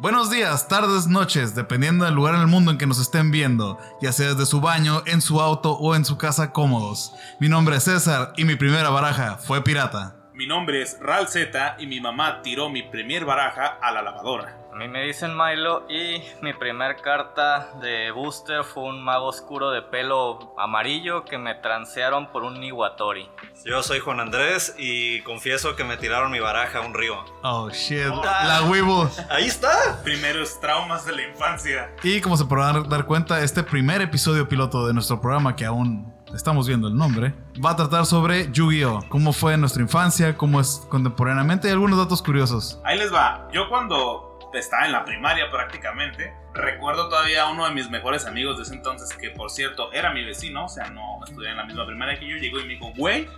Buenos días, tardes, noches, dependiendo del lugar en el mundo en que nos estén viendo, ya sea desde su baño, en su auto o en su casa cómodos. Mi nombre es César y mi primera baraja fue pirata. Mi nombre es Ral Z y mi mamá tiró mi primer baraja a la lavadora. A mí me dicen Milo y mi primer carta de booster fue un mago oscuro de pelo amarillo que me transearon por un Iwatori. Yo soy Juan Andrés y confieso que me tiraron mi baraja a un río. Oh shit, la huevo. Ahí está. Primeros traumas de la infancia. Y como se podrán dar cuenta, este primer episodio piloto de nuestro programa, que aún estamos viendo el nombre, va a tratar sobre Yu-Gi-Oh! Cómo fue nuestra infancia, cómo es contemporáneamente y algunos datos curiosos. Ahí les va. Yo cuando estaba en la primaria prácticamente, recuerdo todavía a uno de mis mejores amigos de ese entonces, que por cierto era mi vecino, o sea, no estudié en la misma primaria que yo, llegó y me dijo, güey,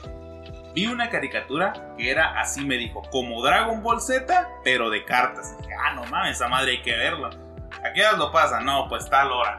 vi una caricatura que era así, me dijo, como Dragon Ball Z, pero de cartas. dije, ah, no mames, esa madre hay que verla. ¿A qué edad lo pasa? No, pues tal hora.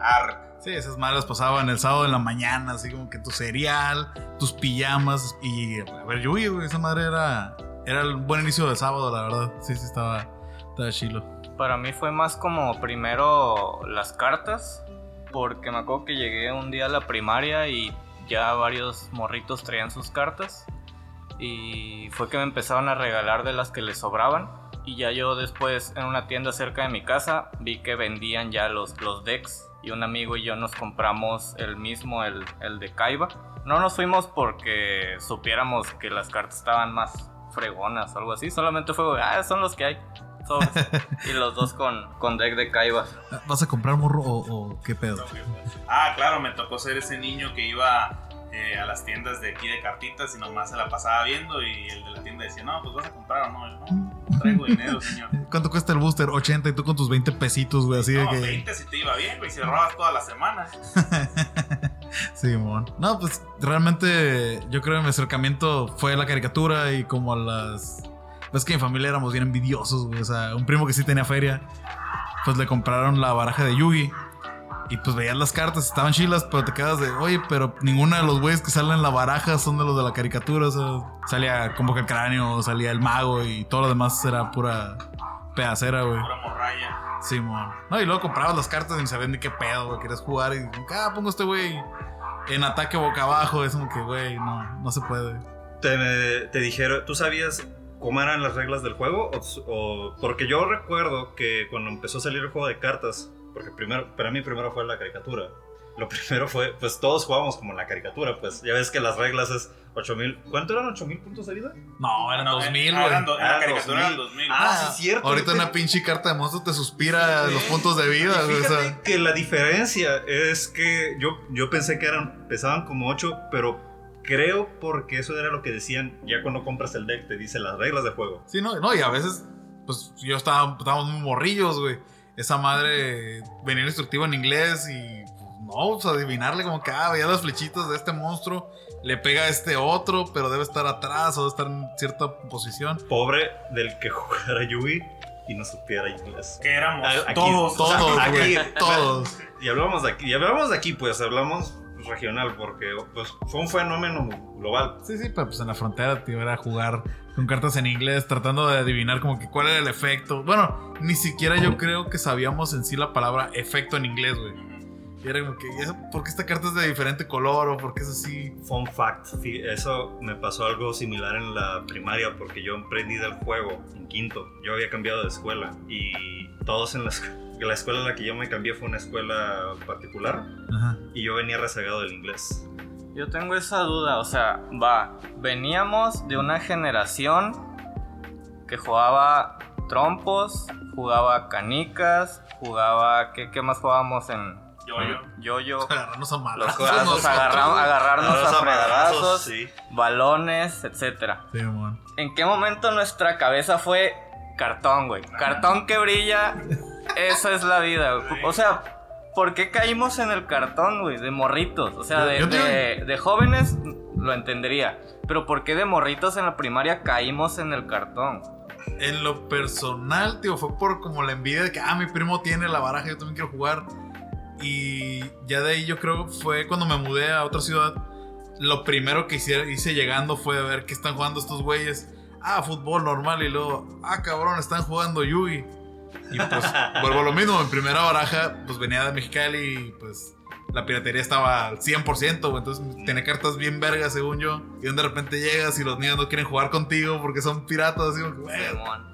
Sí, esas madres pasaban el sábado en la mañana, así como que tu cereal, tus pijamas y a ver, Yui, güey, esa madre era, era el buen inicio de sábado, la verdad. Sí, sí, estaba, estaba chilo. Para mí fue más como primero las cartas, porque me acuerdo que llegué un día a la primaria y ya varios morritos traían sus cartas. Y fue que me empezaron a regalar de las que les sobraban. Y ya yo después en una tienda cerca de mi casa vi que vendían ya los, los decks. Y un amigo y yo nos compramos el mismo, el, el de Kaiba. No nos fuimos porque supiéramos que las cartas estaban más fregonas o algo así. Solamente fue, ah, son los que hay. Y los dos con, con deck de Kaiba. ¿Vas a comprar morro o, qué pedo? Ah, claro, me tocó ser ese niño que iba eh, a las tiendas de aquí de cartitas y nomás se la pasaba viendo y el de la tienda decía, no, pues vas a comprar o no. no, traigo dinero, señor. ¿Cuánto cuesta el booster? 80 y tú con tus 20 pesitos, güey, así no, de que... 20 si te iba bien, güey, si ahorrabas todas las semanas. sí, mon. No, pues realmente yo creo que mi acercamiento fue la caricatura y como a las es que mi familia éramos bien envidiosos, güey. O sea, un primo que sí tenía feria, pues le compraron la baraja de Yugi. Y pues veías las cartas, estaban chilas, pero te quedas de, oye, pero ninguno de los güeyes que salen en la baraja son de los de la caricatura. O sea, salía como que el cráneo, salía el mago y todo lo demás era pura pedacera, güey. Pura morralla. Sí, mon. No, y luego comprabas las cartas y no sabían ni qué pedo, güey. Querías jugar y, ah, pongo este güey en ataque boca abajo. Es como que, güey, no, no se puede. Te, te dijeron, ¿tú sabías cómo eran las reglas del juego? O, porque yo recuerdo que cuando empezó a salir el juego de cartas, porque primero, para mí primero fue la caricatura. Lo primero fue, pues todos jugábamos como la caricatura, pues ya ves que las reglas es 8000. ¿Cuánto eran 8000 puntos de vida? No, eran 2000, güey. Eran, la caricatura eran 2000. Ah, ah, sí, cierto. Ahorita una pinche carta de monstruo te suspira los puntos de vida, güey. Fíjate que la diferencia es que yo, yo pensé que eran, pesaban como 8, pero Creo porque eso era lo que decían ya cuando compras el deck, te dice las reglas de juego. Sí, no, no y a veces, pues yo estaba, estábamos muy morrillos, güey. Esa madre venía instructivo en inglés y pues, no, pues adivinarle como que, ah, veía las flechitas de este monstruo, le pega a este otro, pero debe estar atrás o debe estar en cierta posición. Pobre del que jugara Yugi y no supiera inglés. Que éramos todos, todos, aquí, todos. Y hablamos de aquí, y hablamos de aquí, pues hablamos regional, porque pues, fue un fenómeno global. Sí, sí, pero pues en la frontera te iba a jugar con cartas en inglés, tratando de adivinar como que cuál era el efecto. Bueno, ni siquiera yo creo que sabíamos en sí la palabra efecto en inglés, güey. Y era como que, ¿por qué esta carta es de diferente color o por qué es así? Fun fact, eso me pasó algo similar en la primaria porque yo emprendí del juego en quinto. Yo había cambiado de escuela y todos en la escuela la escuela en la que yo me cambié fue una escuela particular y yo venía rezagado del inglés. Yo tengo esa duda, o sea, va, veníamos de una generación que jugaba trompos, jugaba canicas, jugaba, ¿qué, qué más jugábamos en, yo yo. Agarrarnos a malos. agarrarnos a fregadazos, balones, etc. ¿En qué momento nuestra cabeza fue cartón, güey? Cartón que brilla esa es la vida. O sea, ¿por qué caímos en el cartón, güey? De morritos. O sea, de, de, jóvenes lo entendería. Pero ¿por qué de morritos en la primaria caímos en el cartón? En lo personal, tío, fue por como la envidia de que, ah, mi primo tiene la baraja, yo también quiero jugar. Y ya de ahí yo creo fue cuando me mudé a otra ciudad. Lo primero que hice, hice llegando fue ver qué están jugando estos güeyes. Ah, fútbol normal. Y luego, ah, cabrón, están jugando Yugi Y pues vuelvo a lo mismo. Mi primera baraja, pues venía de Mexicali y pues la piratería estaba al 100%, güey. Entonces tenía cartas bien vergas, según yo. Y de repente llegas y los niños no quieren jugar contigo porque son piratas. Así como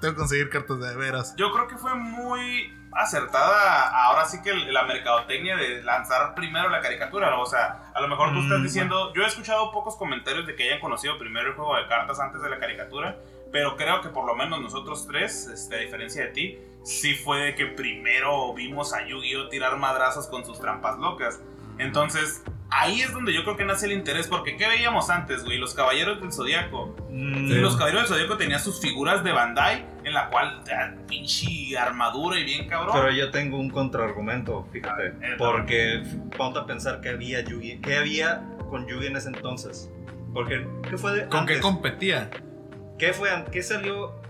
tengo que conseguir cartas de veras. Yo creo que fue muy acertada ahora sí que la mercadotecnia de lanzar primero la caricatura, ¿no? O sea, a lo mejor tú estás Mm, diciendo, yo he escuchado pocos comentarios de que hayan conocido primero el juego de cartas antes de la caricatura, pero creo que por lo menos nosotros tres, este, a diferencia de ti, sí fue de que primero vimos a Yu-Gi-Oh tirar madrazos con sus trampas locas. Entonces, ahí es donde yo creo que nace el interés, porque ¿qué veíamos antes, güey? Los Caballeros del Zodíaco. Mm, Y los Caballeros del Zodíaco tenían sus figuras de Bandai, en la cual, ah, pinche armadura y bien cabrón. Pero yo tengo un contraargumento, fíjate. Porque ponte a pensar que había Yugi. ¿Qué había con Yugi en ese entonces? Porque, ¿qué fue de ¿Con qué competía? ¿Qué fue ¿Qué salió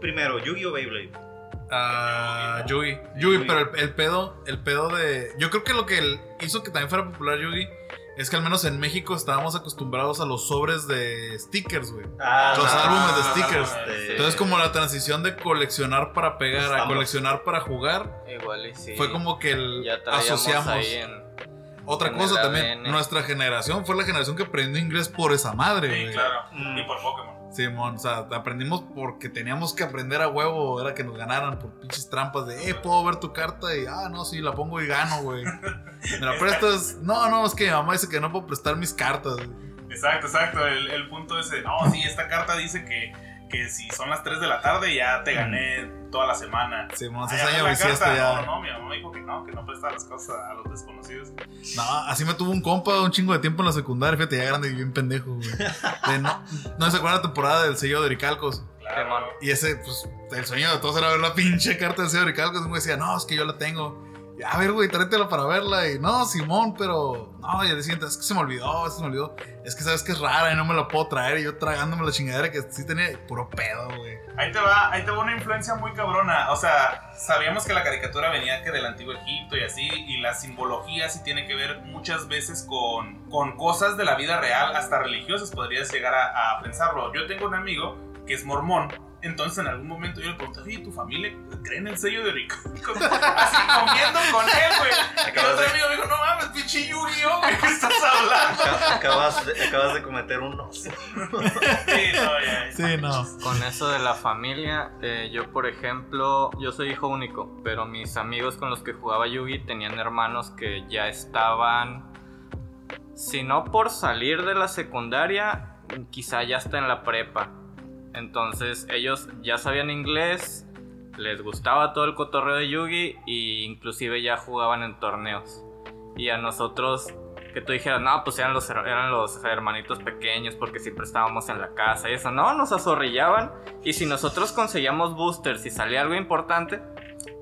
primero? ¿Yugi o Beyblade? Ah, Yugi. Yugi. Pero el, el pedo, el pedo de. Yo creo que lo que hizo que también fuera popular Yugi es que al menos en México estábamos acostumbrados a los sobres de stickers, güey. Ah, Los Ah, álbumes de stickers. Entonces, como la transición de coleccionar para pegar a coleccionar para jugar, Igual y sí. fue como que el asociamos. ahí en. Otra en cosa también, nuestra generación fue la generación que aprendió inglés por esa madre, Sí, güey. claro. Mm. Y por Pokémon. Simón, o sea, aprendimos porque teníamos que aprender a huevo, era que nos ganaran por pinches trampas de, eh, puedo ver tu carta y, ah, no, sí, la pongo y gano, güey. Me la prestas, no, no, es que mi mamá dice que no puedo prestar mis cartas. Exacto, exacto. El, el punto ese, no, sí, esta carta dice que, que si son las 3 de la tarde ya te gané toda la semana. Simón, Ay, ese a ver año la carta. ya. No, no, mi mamá dijo que no, que no presta las cosas a los desconocidos. No, así me tuvo un compa un chingo de tiempo en la secundaria, fíjate, ya grande y bien pendejo, güey. De no, no se acuerda la temporada del sello de Oricalcos. Claro. Y ese, pues, el sueño de todos era ver la pinche carta del sello de Oricalcos. Y me decía, no, es que yo la tengo. A ver, güey, tráetela para verla. Y no, Simón, pero. No, y al día siguiente, es que se me olvidó, se me olvidó. Es que sabes que es rara y no me la puedo traer. Y yo tragándome la chingadera que sí tenía puro pedo, güey. Ahí te va, ahí te va una influencia muy cabrona. O sea, sabíamos que la caricatura venía que del antiguo Egipto y así, y la simbología sí tiene que ver muchas veces con, con cosas de la vida real, hasta religiosas, podrías llegar a pensarlo. Yo tengo un amigo que es mormón. Entonces en algún momento yo le pregunté, oye, ¿tu familia cree en el sello de Rico? Así comiendo con él, güey. Y Acabas otro de- amigo me dijo, no mames, pinche Yu-Gi-Oh, güey, ¿qué estás hablando? Aca- Acabas de, acabas de cometer un oso. Sí, no, ya, ya. Sí, no. Con eso de la familia, eh, yo por ejemplo, yo soy hijo único, pero mis amigos con los que jugaba Yugi tenían hermanos que ya estaban, si no por salir de la secundaria, quizá ya está en la prepa. Entonces ellos ya sabían inglés, les gustaba todo el cotorreo de Yugi e inclusive ya jugaban en torneos. Y a nosotros que tú dijeras, no, pues eran los, eran los hermanitos pequeños porque siempre estábamos en la casa y eso. No, nos azorrillaban. Y si nosotros conseguíamos boosters y salía algo importante,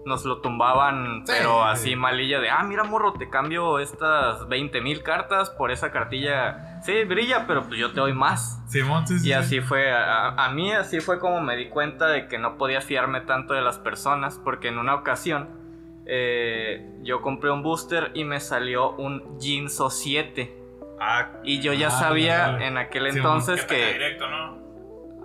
nos lo tumbaban, Sí, pero sí. así malilla de, ah, mira, morro, te cambio estas 20 mil cartas por esa cartilla. Sí, brilla, pero pues yo te doy más. Simón, sí, sí. Y sí. así fue, a, a mí así fue como me di cuenta de que no podía fiarme tanto de las personas, porque en una ocasión eh, yo compré un booster y me salió un Jinzo 7. Ah, Y yo ya Ah, sabía vale. en aquel Sí, entonces Que que... directo, ¿no?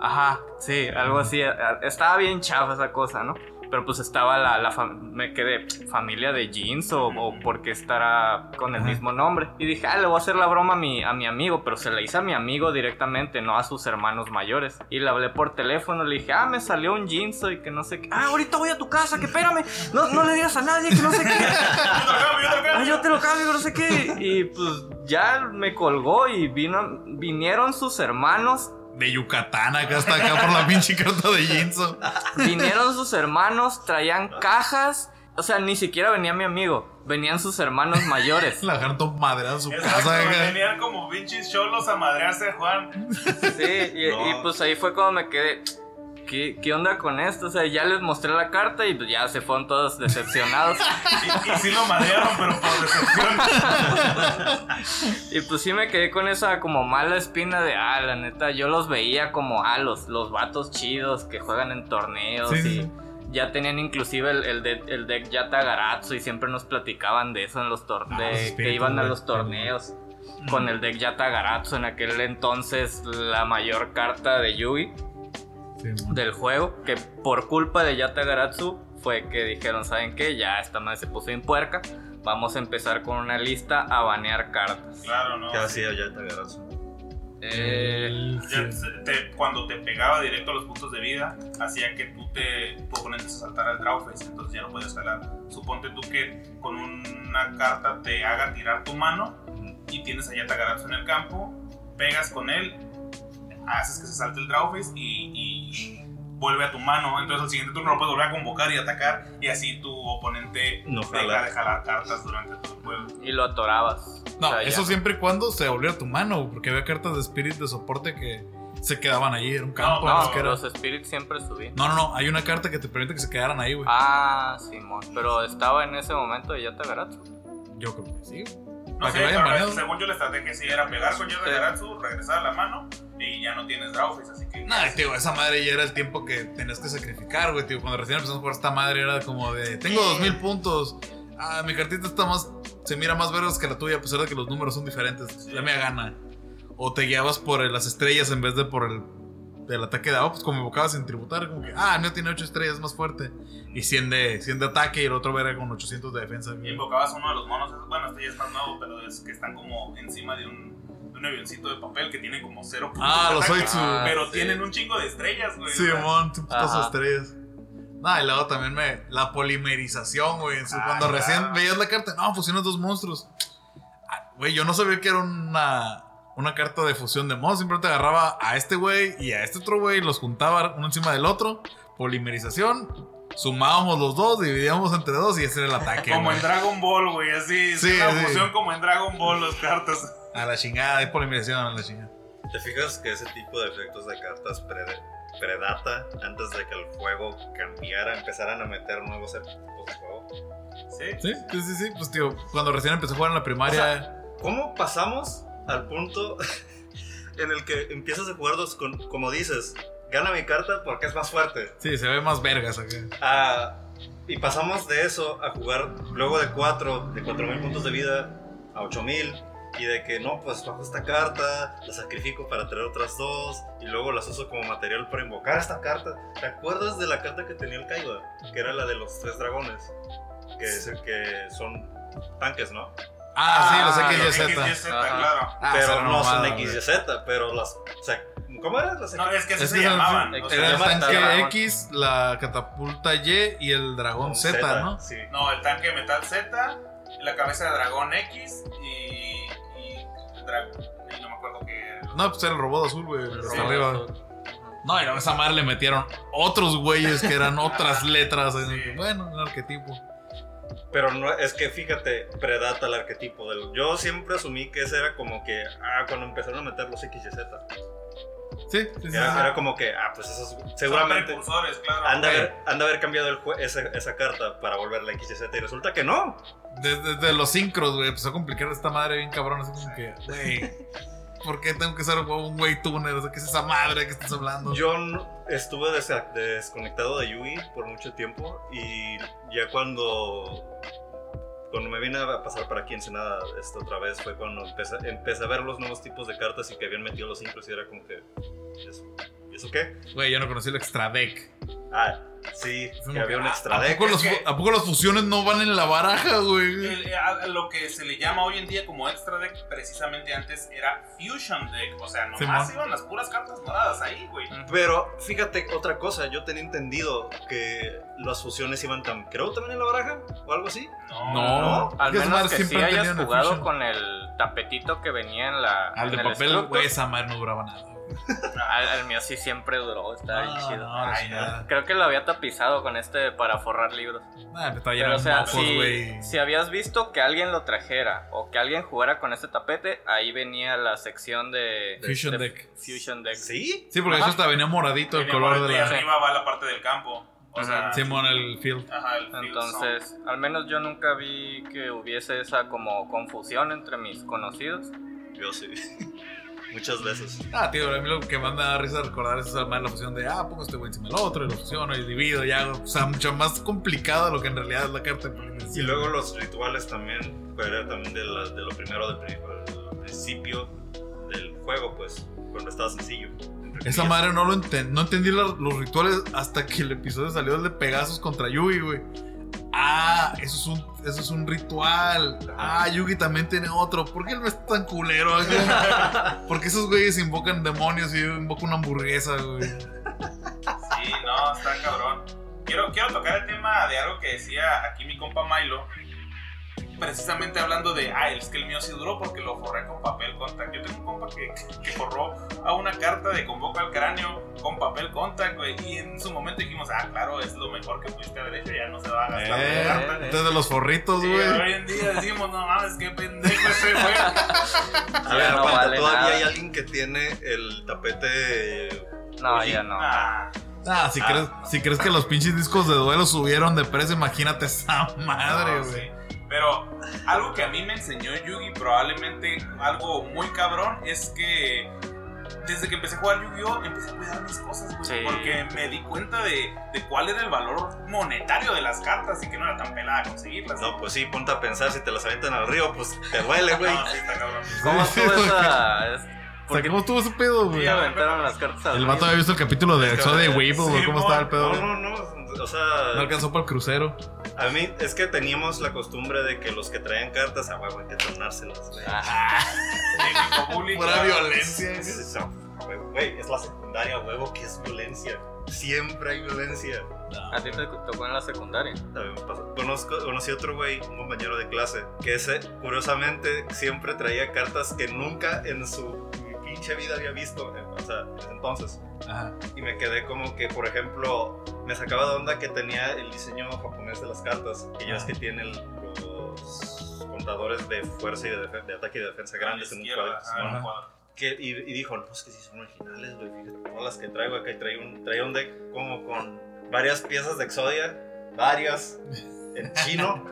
Ajá, sí, algo así. Estaba bien chafa esa cosa, ¿no? Pero pues estaba la, la me quedé familia de jeans o, o porque estará con el Ajá. mismo nombre. Y dije, ah, le voy a hacer la broma a mi, a mi amigo, pero se la hice a mi amigo directamente, no a sus hermanos mayores. Y le hablé por teléfono, le dije, ah, me salió un jeans y que no sé qué. Ah, ahorita voy a tu casa, que espérame, no, no le digas a nadie, que no sé qué. Yo te lo cambio, yo te lo Ah, cambio. yo te lo cambio, no sé qué. Y pues ya me colgó y vino, vinieron sus hermanos De Yucatán, acá hasta acá por la pinche carta de Jinzo. Vinieron sus hermanos, traían cajas. O sea, ni siquiera venía mi amigo. Venían sus hermanos mayores. La todo madreada en su Exacto, casa, acá. venían como pinches cholos a madrearse Juan. Sí, y, No. y, pues ahí fue cuando me quedé. ¿Qué, ¿Qué onda con esto? O sea, ya les mostré la carta y pues ya se fueron todos decepcionados. Y, y sí lo madrearon, pero por decepción. y pues sí me quedé con esa como mala espina de, ah, la neta, yo los veía como, ah, los, los vatos chidos que juegan en torneos Sí, y sí. ya tenían inclusive el, el, de- el deck Yata Garatsu y siempre nos platicaban de eso en los Ah, torneos, los que iban a los torneos con el deck Yata Garatsu en aquel entonces la mayor carta de Yugi Simón. del juego, que por culpa de Yata Garatsu fue que dijeron, ¿saben qué? Ya esta madre se puso en puerca. Vamos a empezar con una lista a banear cartas. Claro, ¿no? ¿Qué hacía ya te agarras? Eh, te- cuando te pegaba directo a los puntos de vida, hacía que tú te, tu oponente se saltara el draw face, entonces ya no podías jalar. Suponte tú que con una carta te haga tirar tu mano y tienes a Yatagarasu en el campo, pegas con él, haces que se salte el draw face y, y vuelve a tu mano. Entonces al siguiente turno lo puedes volver a convocar y atacar y así tu oponente No deja jala. de jalar cartas durante todo el juego. y lo atorabas. No, O sea, eso ya. siempre y cuando se volviera tu mano, porque había cartas de Spirit de soporte que se quedaban ahí, era un campo. No, no, No, que era- los spirits siempre subían. no, no, no, hay una carta que te permite que se quedaran ahí, güey. Ah, Simón. Pero estaba en ese momento y ya te verás. Yo creo que sí. güey. No Para sé, que pero según yo la estrategia sí era pegar con Yatagarasu, regresar a la mano y ya no tienes draw face, así que... Nah, tío, esa madre ya era el tiempo que tenías que sacrificar, güey, tío. Cuando recién empezamos a jugar esta madre era como de, tengo dos mil puntos. Ah, mi cartita está más, se mira más verde que la tuya, a pesar de que los números son diferentes. Ya me gana. O te guiabas por las estrellas en vez de por el, el ataque de pues como invocabas sin tributar, como que, ah, no tiene 8 estrellas, es más fuerte. Y 100 de, 100 de ataque y el otro verga con 800 de defensa. Y invocabas uno de los monos, bueno, este ya es más nuevo, pero es que están como encima de un, un avioncito de papel que tiene como cero puntos Ah, los ataque, Oitsu. Pero sí. tienen un chingo de estrellas, güey. Simón, tu putas estrellas. No, y luego también me. La polimerización, güey. en su- Ah, Cuando claro. recién veías la carta, no, fusionas dos monstruos. Ah, Güey, yo no sabía que era una, una carta de fusión de monstruos. Siempre te agarraba a este güey y a este otro güey, los juntaba uno encima del otro. Polimerización. Sumábamos los dos, dividíamos entre dos y ese era el ataque. Como en Dragon Ball, güey, así. es Sí, una sí. fusión como en Dragon Ball, las cartas. A la chingada, hay polimerización, a la chingada. ¿Te fijas que ese tipo de efectos de cartas pre- predata antes de que el juego cambiara, empezaran a meter nuevos tipos de juego? Sí. Sí, sí, sí, sí. Pues, tío, cuando recién empecé a jugar en la primaria. O sea, ¿Cómo pasamos al punto en el que empiezas a jugar dos con, como dices, gana mi carta porque es más fuerte? sí, se ve más vergas acá. Ah, y pasamos de eso a jugar luego de 4, de 4000 puntos de vida a 8000. Y de que no, pues bajo esta carta, la sacrifico para traer otras dos. Y luego las uso como material para invocar esta carta. ¿Te acuerdas de la carta que tenía el Kaiba? Que era la de los tres dragones. Que, es el que son tanques, ¿no? Ah, sí, los los XYZ. XYZ, Ajá. claro. Ah, pero no mamada, son. XYZ, pero las. O sea, ¿cómo era? Las No, es que así Es se que son- llamaban. o sea, el tanque dragón. X, la catapulta Y y el dragón Z, ¿no? Sí. No, el tanque metal Z, la cabeza de dragón X y. y el. Y no me acuerdo qué. No, pues era el robot azul, güey, hasta arriba. No, y a esa madre le metieron otros güeyes que eran otras letras. Sí. que, Bueno, un arquetipo. Pero no, es que fíjate, predata el arquetipo del. Yo siempre asumí que ese era como que. Ah, cuando empezaron a meter los XYZ. Sí, sí, sí. Era, sí. era como que, ah, pues eso es- Son seguramente. claro. Han de, haber, han de haber cambiado el esa, esa carta para volverla XYZ y resulta que no. Desde, desde los sincros, güey, empezó a complicar esta madre bien cabrón. Así como que, güey, ¿por qué tengo que ser un güey tuner? O sea, ¿qué es esa madre que estás hablando? Yo estuve desconectado de Yugi por mucho tiempo y ya cuando cuando me vine a pasar para aquí en Senada esta otra vez fue cuando empecé, empecé a ver los nuevos tipos de cartas y que habían metido los sincros y era como que ¿y eso, ¿y eso qué? Güey, yo no conocí el extra deck. Ah, sí, que había un ¿a- extra ¿a deck. poco, los, Es que- ¿A poco las fusiones no van en la baraja, güey? El- a- a lo que se le llama hoy en día como extra deck, precisamente antes era Fusion Deck. O sea, nomás Simón. iban las puras cartas moradas ahí, güey. Pero fíjate otra cosa, yo tenía entendido que las fusiones iban tan, creo también en la baraja o algo así. No. No. Al menos que sí hayas jugado con el tapetito que venía en la. Al de el papel, güey, esa madre no duraba nada. Al, al mío sí siempre duró, está bien No, chido. no, Ay, chingada. Creo que lo había tapizado con este para forrar libros. Pero o sea, mocos, si, si habías visto que alguien lo trajera o que alguien jugara con este tapete, ahí venía la sección de Fusion de Deck. Fusion Deck. ¿Sí? Sí, porque Ajá. hecho hasta venía moradito el Venía color por- de y la. arriba va la parte del campo. O sea. Simón, el field. Ajá, el field Entonces, al menos yo nunca vi que hubiese esa como confusión entre mis conocidos. Yo sí. Muchas veces. Ah, tío, a mí lo que más me da risa recordar es esa madre la fusión de, ah, pongo este güey encima del otro y lo fusiono y divido y hago. O sea, mucho más complicado de lo que en realidad es la carta. de Y luego los rituales también, era también de, la- de lo primero del, pri- del principio del juego, pues, cuando estaba sencillo. Esa madre no lo enten- no entendí los rituales hasta que el episodio salió el de Pegasus contra Yugi, güey. Ah, eso es un, eso es un ritual. Ah, Yugi también tiene otro. ¿Por qué él no es tan culero? Porque esos güeyes invocan demonios y yo invoco una hamburguesa, güey. Sí, no, está cabrón. Quiero, quiero tocar el tema de algo que decía aquí mi compa Milo. Precisamente hablando de, ah, es que el mío sí duró porque lo forré con papel contact. Yo tengo un compa que, que, forró a una carta de convoca al cráneo con papel contact, güey. Y en su momento dijimos, ah, claro, es lo mejor que pudiste haber hecho, ya no se va a gastar Eh, la carta. Entonces de los forritos, Sí, güey. hoy en día decimos, no mames, qué pendejo ese güey. A ver, no vale todavía nada. hay alguien que tiene el tapete. No, ya no. Ah, Ah, si, Ah. Crees, si crees que los pinches discos de duelo subieron de precio, imagínate esa madre, No, güey. sí. Pero algo que a mí me enseñó Yugi, probablemente algo muy cabrón, es que desde que empecé a jugar Yu-Gi-Oh! empecé a cuidar mis cosas, güey. Sí. Porque me di cuenta de, de cuál era el valor monetario de las cartas y que no era tan pelada conseguirlas. No, pues sí, ponte a pensar, si te las aventan al río, pues te duele, güey. No, sí, está cabrón. ¿Cómo Sí, estuvo sí, esa.? es- O sea, ¿cómo estuvo ese pedo, güey? ¿Por qué aventaron las cartas al El río? vato había visto el capítulo de y sí, Weevil, güey. ¿Cómo mo- estaba el pedo? No, no, no. O No sea, alcanzó para el crucero. a mí es que teníamos la costumbre de que los que traían cartas a huevo hay que tornárselas, güey. Ah, Típico bully, Pura violencia. Huevo, Güey, es la secundaria, huevo, que es violencia. Siempre hay violencia. ¿A ti te tocó en la secundaria? También me pasó. Conozco, conocí otro güey, un compañero de clase, que ese, curiosamente, siempre traía cartas que nunca en su pinche vida había visto. eh, O sea, entonces. Ajá. Y me quedé como que, por ejemplo, me sacaba de onda que tenía el diseño japonés de las cartas. Que ya es que tiene el- los contadores de fuerza y de, de ataque y de defensa grandes en un izquierda, cuadro. Que- y, y dijo, no, es que sí son originales, güey. Fíjate, todas las que traigo acá. Y traía un, traía un deck como con varias piezas de Exodia, varias en chino.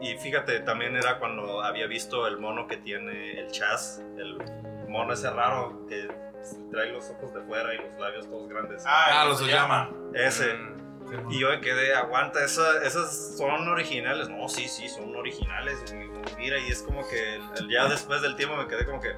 y fíjate, también era cuando había visto el mono que tiene el Chaz, el mono ese raro que trae los ojos de fuera y los labios todos grandes. Ah, el los Oyama. Ese. Mm, Y yo me quedé, aguanta, esa- esas son originales. No, sí, sí, son originales. Y mira, y es como que el- el- ya después del tiempo me quedé como que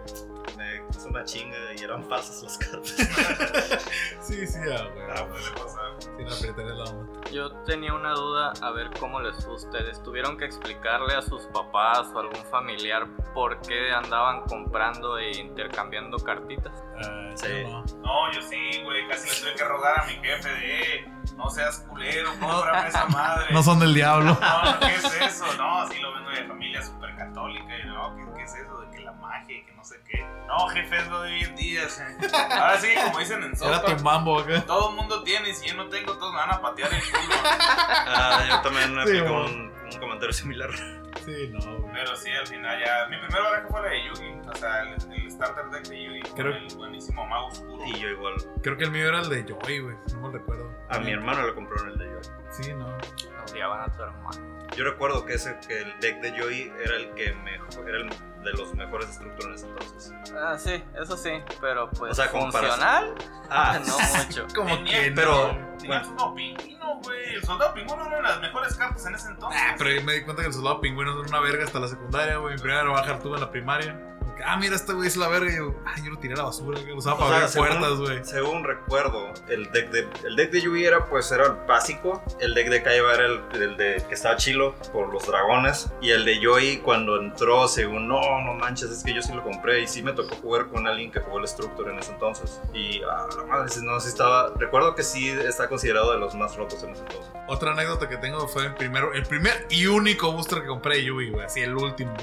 me es una chinga y eran falsas las cartas. Sí, sí, ah, güey. Ah, puede pasar. Sin apretar la onda. Yo tenía una duda, a ver cómo les fue a ustedes. ¿Tuvieron que explicarle a sus papás o algún familiar por qué andaban comprando e intercambiando cartitas? Ah, Sí. yo no. No, yo sí, güey. Casi le tuve que rogar a mi jefe de, eh, no seas culero, cómprame esa madre. No son del diablo. No, ¿qué es eso? No, así lo vengo de familia súper católica. Y no, ¿qué, ¿qué es eso? De que la magia y que no sé qué. No, jefe, es lo de hoy en día. Ahora sí, como dicen en Era Sopa, tu mambo acá. todo el mundo tiene. Y si yo no tengo, todos me van a patear el culo. Ah, yo también me Sí, un, un comentario similar. Sí, no, güey. Pero sí, al final ya. Mi primer baraja fue la de Yugi. O sea, el, el starter deck de Yugi. Creo- Con el buenísimo mago oscuro. Y yo igual. Creo que el mío era el de Joy, güey. No me recuerdo. A mi hermano le compraron el de Joy. Sí, no. Odiaban a tu hermano. Yo recuerdo que ese que el deck de Joy era el que mejor, era el de los mejores estructuras entonces. Ah, sí, eso sí, pero pues O sea, funcional, Ah, no mucho. Como Tenía- que pero- no. Soldado pingüino, güey. El soldado pingüino era una de las mejores cartas en ese entonces. Ah, pero yo me di cuenta que el soldado pingüino era una verga hasta la secundaria, güey. Mi primera baja tuve en la primaria. Que, ah, mira, este güey es la verga. Y yo, ah, yo lo tiré a la basura, que lo usaba para abrir puertas, güey. Según recuerdo, el deck de el deck de Yui era pues era el básico, el deck de Kaiba era el, el de que estaba chilo por los dragones y el de Yoi cuando entró según no, no manches, es que yo sí lo compré y sí me tocó jugar con alguien que jugó el Structure en ese entonces y ah, la madre, no, sí estaba, recuerdo que sí está considerado de los más rotos en ese entonces. Otra anécdota que tengo fue el primero, el primer y único booster que compré de Yugi, güey. Así el último.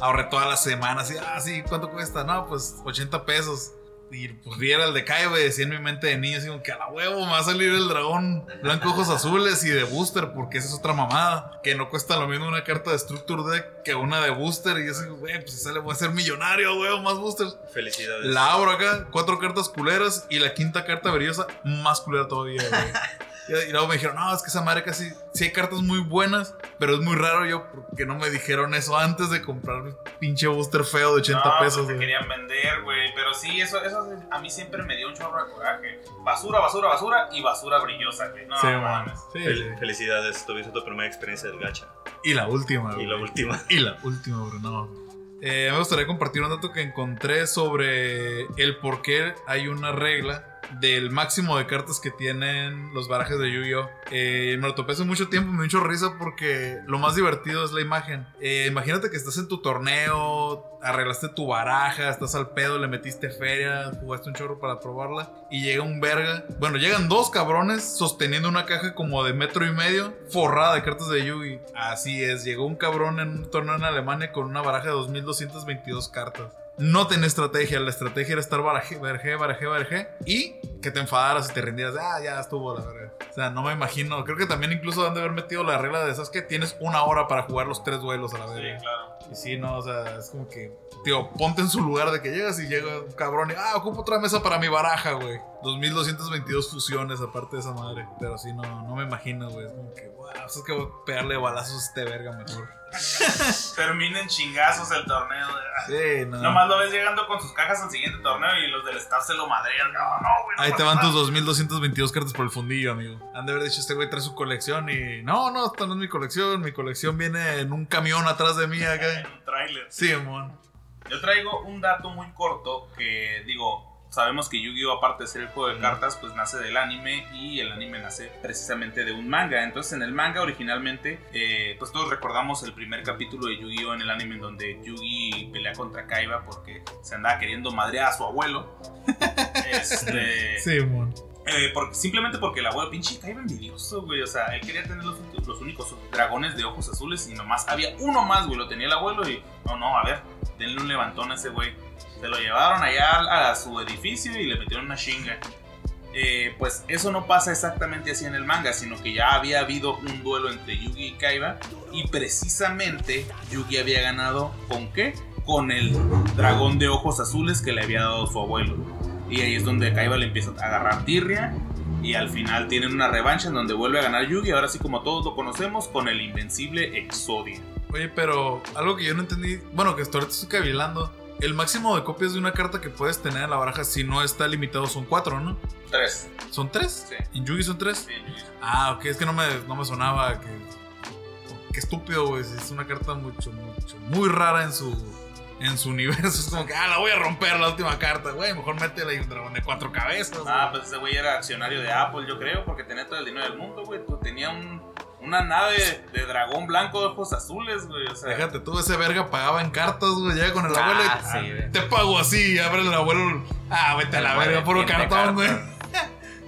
Ahorré todas las semanas. Y, ah, ¿cuánto cuesta? No, pues 80 pesos. Y pues vi era el de Kaiba y decía en mi mente de niño, así como que a la huevo me va a salir el dragón blanco ojos azules y de booster, porque esa es otra mamada. Que no cuesta lo mismo una carta de Structure Deck que una de booster. Y yo así, güey, pues si sale, voy a ser millonario, güey, más boosters. Felicidades. La abro acá, cuatro cartas culeras y la quinta carta brillosa más culera todavía, güey. Y, y luego me dijeron, no, es que esa madre casi, sí hay cartas muy buenas, pero es muy raro yo porque no me dijeron eso antes de comprar mi pinche booster feo de 80 no, pesos, pues te querían vender, güey. Pero sí, eso, eso a mí siempre me dio un chorro de coraje. Basura, basura, basura y basura brillosa, güey. No, Sí, no man. mames. Sí, Fel- sí. Felicidades, tuviste tu primera experiencia del gacha. Y la última, Y güey. la última. Y la última, bro, no. Eh, me gustaría compartir un dato que encontré sobre el por qué hay una regla del máximo de cartas que tienen los barajes de Yu-Gi-Oh! Eh, me lo topé hace mucho tiempo, me dio risa porque lo más divertido es la imagen. Eh, imagínate que estás en tu torneo, arreglaste tu baraja, estás al pedo, le metiste feria, jugaste un chorro para probarla y llega un verga. Bueno, llegan dos cabrones sosteniendo una caja como de metro y medio forrada de cartas de Yu-Gi. Así es, llegó un cabrón en un torneo en Alemania con una baraja de 2222 cartas no tenía estrategia. La estrategia era estar baraje, baraje, baraje, baraje. Y que te enfadaras y te rindieras. Ah, ya estuvo, la verdad. O sea, no me imagino. Creo que también incluso han de haber metido la regla de esas que tienes una hora para jugar los tres duelos a la vez. Sí, claro. Y sí, no, o sea, es como que, tío, ponte en su lugar de que llegas y llega un cabrón y, ah, ocupo otra mesa para mi baraja, güey. 2222 fusiones aparte de esa madre. Pero sí, no, no me imagino, güey. Es como que, wow, es que voy a pegarle balazos a este verga mejor. Terminen chingazos el torneo. Sí, no. Nomás lo ves llegando con sus cajas al siguiente torneo y los del staff se lo madrean. No, no, güey. no Ahí te van nada. tus 2222 cartas por el fundillo, amigo. Han de haber dicho, este güey trae su colección y. No, no, esta no es mi colección. Mi colección viene en un camión atrás de mí En acá. un tráiler. Sí, amor. Yo traigo un dato muy corto que digo, sabemos que Yu-Gi-Oh aparte de ser el juego de cartas, pues nace del anime y el anime nace precisamente de un manga. Entonces en el manga originalmente, eh, pues todos recordamos el primer capítulo de Yu-Gi-Oh en el anime en donde Yugi pelea contra Kaiba porque se andaba queriendo madrear a su abuelo. este, Sí, eh, porque, simplemente porque el abuelo, pinche Kaiba envidioso, güey. O sea, él quería tener los, los únicos dragones de ojos azules y nomás había uno más, güey. Lo tenía el abuelo y, no, no, a ver, denle un levantón a ese güey. Se lo llevaron allá a, su edificio y le metieron una chinga. Eh, pues eso no pasa exactamente así en el manga, sino que ya había habido un duelo entre Yugi y Kaiba. Y precisamente Yugi había ganado con qué? Con el dragón de ojos azules que le había dado su abuelo. Y ahí es donde Kaiba le empieza a agarrar tirria. Y al final tienen una revancha en donde vuelve a ganar Yugi. Ahora sí, como todos lo conocemos, con el invencible Exodia. Oye, pero algo que yo no entendí. Bueno, que ahorita estoy cavilando. El máximo de copias de una carta que puedes tener en la baraja, si no está limitado, son cuatro, ¿no? Tres. ¿Son tres? Sí. ¿En Yugi son tres? Sí, Yugi. Ah, ok, es que no me, no me sonaba que. Qué estúpido, güey. Es una carta mucho, mucho, muy rara en su. En su universo. Es como que, ah, la voy a romper la última carta, güey. Mejor métela ahí un dragón de cuatro cabezas. Ah, güey. pues ese güey era accionario de Apple, yo creo, porque tenía todo el dinero del mundo, güey. Tú tenía un, una nave de dragón blanco de ojos azules, güey. O sea, Déjate, tú ese verga pagaba en cartas, güey. Llega con el Ah, abuelo y. sí, güey. Te pago así. Abre el abuelo. Ah, vete a la El verga, puro cartón, güey.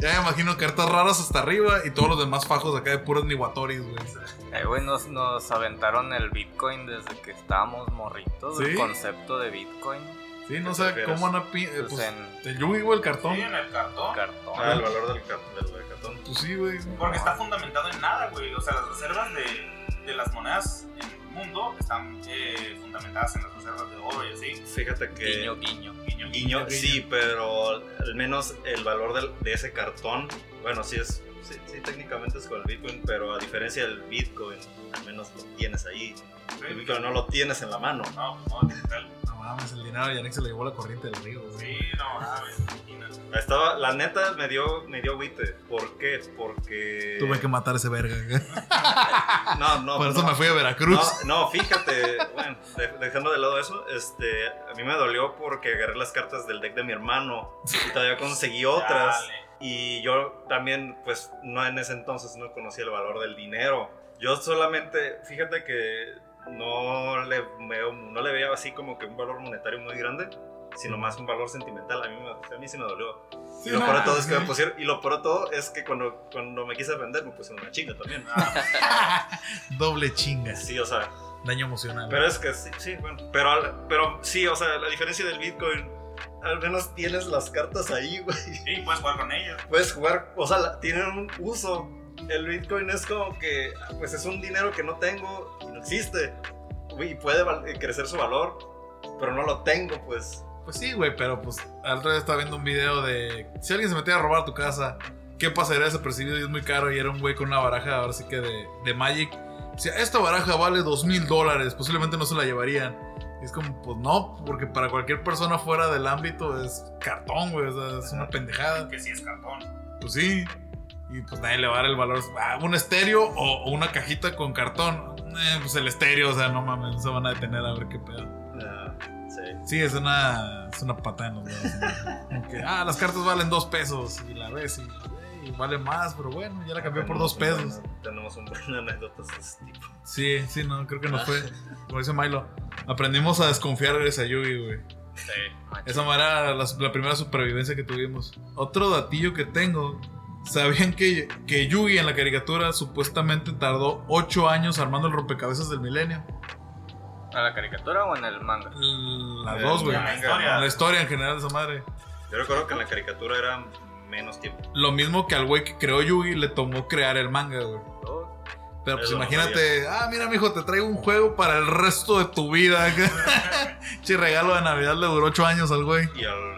Ya me imagino cartas raras hasta arriba y todos los demás fajos acá de puros niwatoris, güey. Eh, güey, nos, nos aventaron el Bitcoin desde que estábamos morritos. ¿Sí? El concepto de Bitcoin. Sí, no ¿Qué sé cómo van a. pi- eh, Pues pues, en el Yugi, güey, el cartón. sí, en el cartón. cartón. Ah, el valor del, ca- del, cartón. Pues sí, güey. Porque está fundamentado en nada, güey. O sea, las reservas de, de las monedas en el mundo están eh, fundamentadas en las reservas de oro y así. Fíjate que. Guiño, guiño. Guiño, Guiño, sí, pero al menos el valor del- de ese cartón, bueno, sí es, sí, sí, técnicamente es con el Bitcoin, pero a diferencia del Bitcoin, al menos lo tienes ahí. El Bitcoin no lo tienes en la mano. No, no, digital. No mames, el dinero de Yannick se le llevó la corriente del río, güey. Sí, no, mames. Estaba, la neta me dio, me dio agüite. ¿Por qué? Porque. Tuve que matar a ese verga. No, no. Por eso no. me fui a Veracruz. No, no, fíjate, bueno, de- dejando de lado eso, este, a mí me dolió porque agarré las cartas del deck de mi hermano y todavía conseguí otras. Dale. Y yo también, pues, no en ese entonces no conocía el valor del dinero. Yo solamente, fíjate que no le veo, no le veía así como que un valor monetario muy grande, sino más un valor sentimental. A mí, me- a mí sí me dolió. Sí, y, lo de todo es que me pusieron, y lo peor de todo es que cuando, cuando me quise vender me pusieron una chinga también. Ah, Doble chinga. Sí, o sea, Daño emocional. Pero es que sí, sí, bueno. Pero, pero sí, o sea, la diferencia del Bitcoin, al menos tienes las cartas ahí, güey. sí, puedes jugar con ellas. Puedes jugar, o sea, la- tienen un uso. El Bitcoin es como que, pues es un dinero que no tengo y no existe. Y puede crecer su valor, pero no lo tengo, pues. Pues sí, güey, pero pues al día estaba viendo un video de si alguien se metía a robar tu casa, ¿qué pasaría desapercibido y es muy caro? Y era un güey con una baraja, ahora sí que de, de Magic. Si esta baraja vale dos mil dólares, posiblemente no se la llevarían. Y es como, pues no, porque para cualquier persona fuera del ámbito es cartón, güey, o sea, es una pendejada. Que sí es cartón. Pues sí. Y pues nadie le va a dar el valor. Ah, un estéreo o, o una cajita con cartón. Eh, pues el estéreo, o sea, no mames, no se van a detener a ver qué pedo. Ah, sí. Es una, es una patada en los dedos. ¿no? Que, ah, las cartas valen dos pesos. Y la ves y, y vale más, pero bueno, ya la cambió por dos pesos. Tenemos un buen anécdotas de ese tipo. Sí, sí, no, creo que nos fue. Como dice Milo, aprendimos a desconfiar de esa Yugi, güey. Sí. Esa era la, la primera supervivencia que tuvimos. Otro datillo que tengo. ¿Sabían que, que Yugi en la caricatura supuestamente tardó 8 años armando el rompecabezas del milenio? ¿A la caricatura o en el manga? Las Eh, dos, güey. la historia. La historia en general de esa madre. Yo recuerdo que en la caricatura era menos tiempo. Lo mismo que al güey que creó Yugi le tomó crear el manga, güey. Pero pues imagínate, ah, mira, mijo, te traigo un juego para el resto de tu vida. che, regalo de Navidad le duró 8 años al güey. Y al,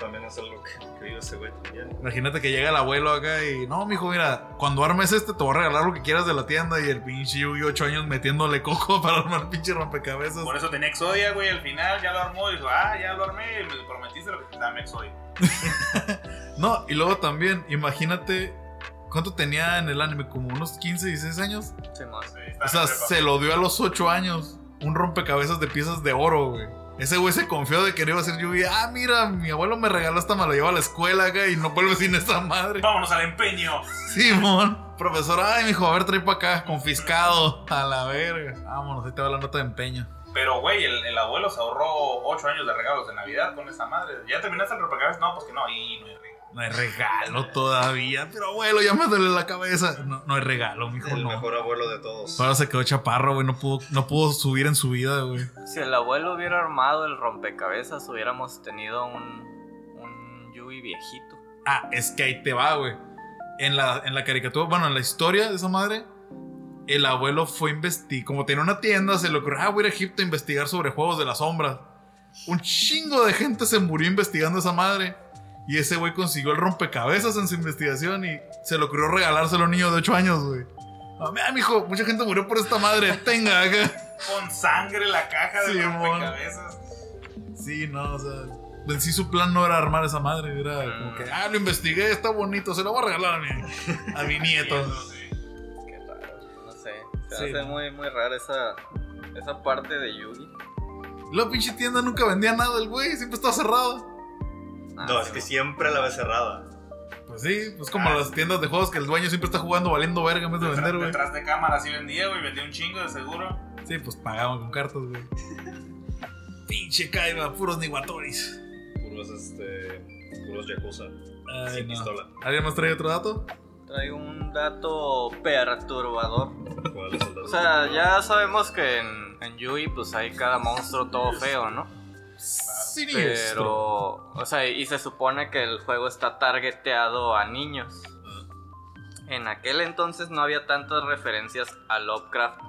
también es algo que, que ese güey también. Imagínate que llega el abuelo acá y no, mijo, mira, cuando armes este te voy a regalar lo que quieras de la tienda y el pinche Yugi 8 años metiéndole coco para armar pinche rompecabezas. Por eso tenía Exodia, güey. Al final ya lo armó y dijo, ah, ya lo armé. Y me prometiste lo que te daba Exodia. No, y luego también, imagínate cuánto tenía en el anime, como unos 15, 16 años. sí, más. Sí, O sea, se lo dio a los 8 años. Un rompecabezas de piezas de oro, güey. Ese güey se confió de que no iba a ser Yugi. Ah, mira, mi abuelo me regaló esta, me lo lleva a la escuela acá y no vuelve sin esta madre. Vámonos al empeño. Simón. Profesor, ay, mijo, a ver, trae para acá, confiscado. A la verga. Vámonos, ahí te va la nota de empeño. Pero, güey, el, el abuelo se ahorró 8 años de regalos de Navidad con esa madre. ¿Ya terminaste el rompecabezas? No, pues que no. Y no hay regalo. No hay regalo todavía, pero abuelo, ya me duele la cabeza. No, no hay regalo, mijo, El no. mejor abuelo de todos. Ahora se quedó chaparro, güey, no pudo, no pudo subir en su vida, güey. Si el abuelo hubiera armado el rompecabezas, hubiéramos tenido un, un Yui viejito. Ah, es que ahí te va, güey. En la, en la caricatura, bueno, en la historia de esa madre, el abuelo fue a investigar. Como tenía una tienda, se le ocurrió, ah, voy a ir a Egipto a investigar sobre juegos de las sombras. Un chingo de gente se murió investigando esa madre. Y ese güey consiguió el rompecabezas en su investigación y se le ocurrió regalárselo a un niño de 8 años, güey. Ah, mira, mijo, mucha gente murió por esta madre. Tenga. Con sangre la caja de rompecabezas. Sí, no, o sea. En sí su plan no era armar esa madre, era como que, ah, lo investigué, está bonito, se lo voy a regalar a mi, a mi nieto. Sí. Qué raro. No sé. Se Sí. hace muy, muy rara esa, esa parte de Yugi. La pinche tienda nunca vendía nada, el güey, siempre estaba cerrado. Ah, No, es que siempre la ves cerrada. Pues sí, pues como las tiendas de juegos que el dueño siempre está jugando valiendo verga en vez de Detrás, vender, güey. detrás de cámara sí vendía, güey. Vendía un chingo de seguro. Sí, pues pagaban con cartas, güey. Pinche Kaiba, puros Niwatoris. Puros, este. Puros Yakuza. Ay, sin no. pistola. ¿Alguien más trae otro dato? Traigo un dato perturbador. O sea, ya sabemos que en, en Yui pues hay cada monstruo todo feo, ¿no? Siniestro. Pero, o sea, y se supone que el juego está targeteado a niños. En aquel entonces no había tantas referencias a Lovecraft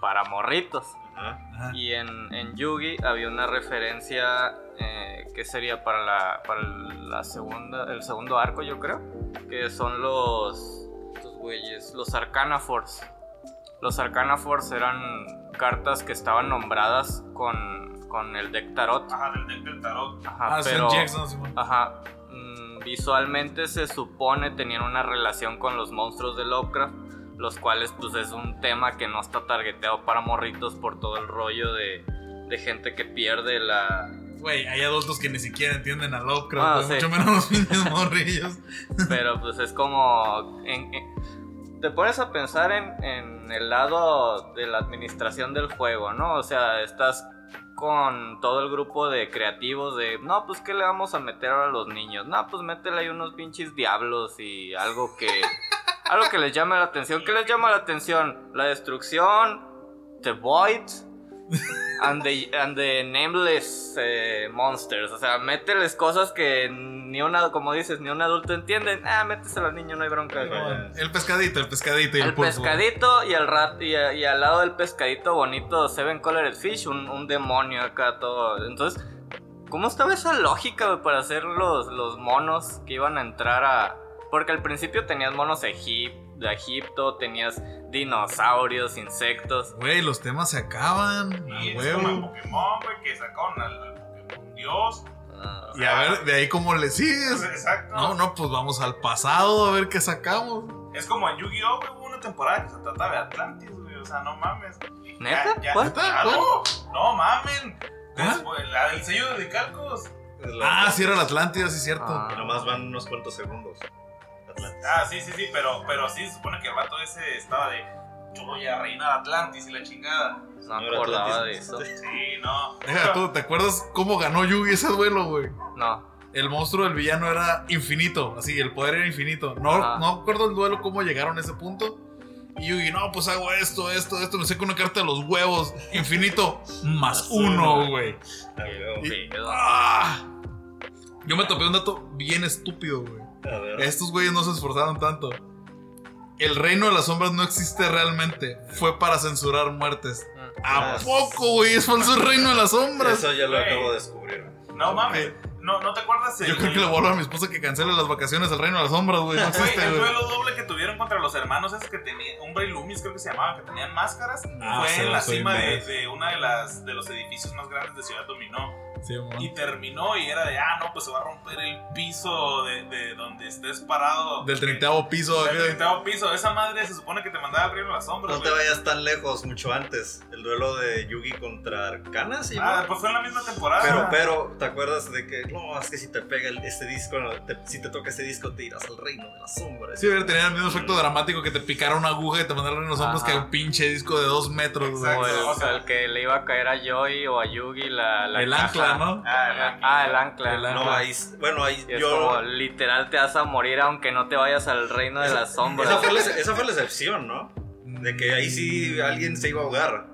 para morritos. Y en, en Yugi había una referencia eh, que sería para la para la segunda el segundo arco yo creo que son los estos güeyes los Arcana Force. Los Arcana Force eran cartas que estaban nombradas con, con el deck tarot. Ajá, del deck del tarot. Ajá, Ah, pero son Jax, ¿no, Simón? ajá, mm, visualmente se supone tenían una relación con los monstruos de Lovecraft, los cuales pues es un tema que no está targeteado para morritos por todo el rollo de, de gente que pierde la... Güey, hay adultos que ni siquiera entienden a Lovecraft, Ah, sí. mucho menos los niños morrillos. Pero pues es como... en- en- te pones a pensar en, en el lado de la administración del juego, ¿no? O sea, estás con todo el grupo de creativos de, no, pues ¿qué le vamos a meter ahora a los niños? No, pues métele ahí unos pinches diablos y algo que... algo que les llame la atención. ¿Qué les llama la atención? La destrucción, The Void and the, and the Nameless eh, Monsters. O sea, mételes cosas que ni una, como dices, ni un adulto entiende. Ah, méteselo al niño, no hay bronca. El pescadito, el pescadito y el, El pescadito y, el rat, y, y al lado del pescadito bonito Seven Colored Fish, un, un demonio acá todo. Entonces, ¿cómo estaba esa lógica para hacer los, los monos que iban a entrar a... Porque al principio tenías monos egip- de Egipto, tenías dinosaurios, insectos. Güey, los temas se acaban. Y es como el huevo. Pokémon, güey, que sacaron al, al Pokémon Dios. Ah, Y a ver, de ahí cómo le sigues. Exacto. No, no, pues vamos al pasado a ver qué sacamos. Es como en Yu-Gi-Oh, güey, hubo una temporada que se trataba de Atlantis, güey. O sea, no mames. ¿Neta? Ya, ya, ¿Cuál? claro. No mamen. Después, la del sello de la- Ah, sí, era la Atlántida, sí, cierto. Ah. Y nomás van unos cuantos segundos. Atlantis. Ah, sí, sí, sí, pero, pero sí se supone que el vato ese estaba de. Yo voy a reinar Atlantis y la chingada. No me acordaba de eso. Sí, no. Deja tú, ¿te acuerdas cómo ganó Yugi ese duelo, güey? No. El monstruo del villano era infinito, así, el poder era infinito. No, Ajá. no acuerdo el duelo cómo llegaron a ese punto. Y Yugi, no, pues hago esto, esto, esto, me saco una carta de los huevos. Infinito, más uno, güey. Y-. ¡Ah! Yo me topé un dato bien estúpido, güey. A ver. Estos güeyes no se esforzaron tanto. El reino de las sombras no existe realmente. Fue para censurar muertes. Mm. ¿A Ah, poco, güey? Es falso el reino de las sombras. Eso ya lo Güey. acabo de descubrir. No mames. No, ¿no te acuerdas? el- Yo creo que le voy a hablar a mi esposa que cancele las vacaciones al reino de las sombras, güey. No Güey, existe, el duelo doble que tuvieron contra los hermanos esos que tenían, Umbra y Loomis creo que se llamaban, que tenían máscaras, Ah, fue en la cima de, de una de las de los edificios más grandes de Ciudad Dominó. Sí. Y terminó y era de, ah, no, pues se va a romper el piso de, de donde estés parado. Del treintaavo piso. Del acá. treintaavo piso. Esa madre se supone que te mandaba al reino de las sombras. No te vayas tan lejos, mucho antes. El duelo de Yugi contra Arcana, ¿sí? Ah, pues fue en la misma temporada. Pero, pero, ¿te acuerdas de que no, es que si te pega el- este disco, te- si te toca este disco, te irás al reino de las sombras? Sí, hubiera tenido el mismo efecto dramático que te picara una aguja y te mandara en los hombros Ajá. que un pinche disco de dos metros. Exacto. O el, o sea- el que le iba a caer a Joy o a Yugi la, la El caja. Ancla, ¿no? Ah, el ancla. Ah, el ancla. El ancla. No, ahí, bueno, ahí Y es yo. como literal te vas a morir aunque no te vayas al reino de las sombras. Esa fue, la, esa fue la excepción, ¿no? De que ahí sí alguien se iba a ahogar.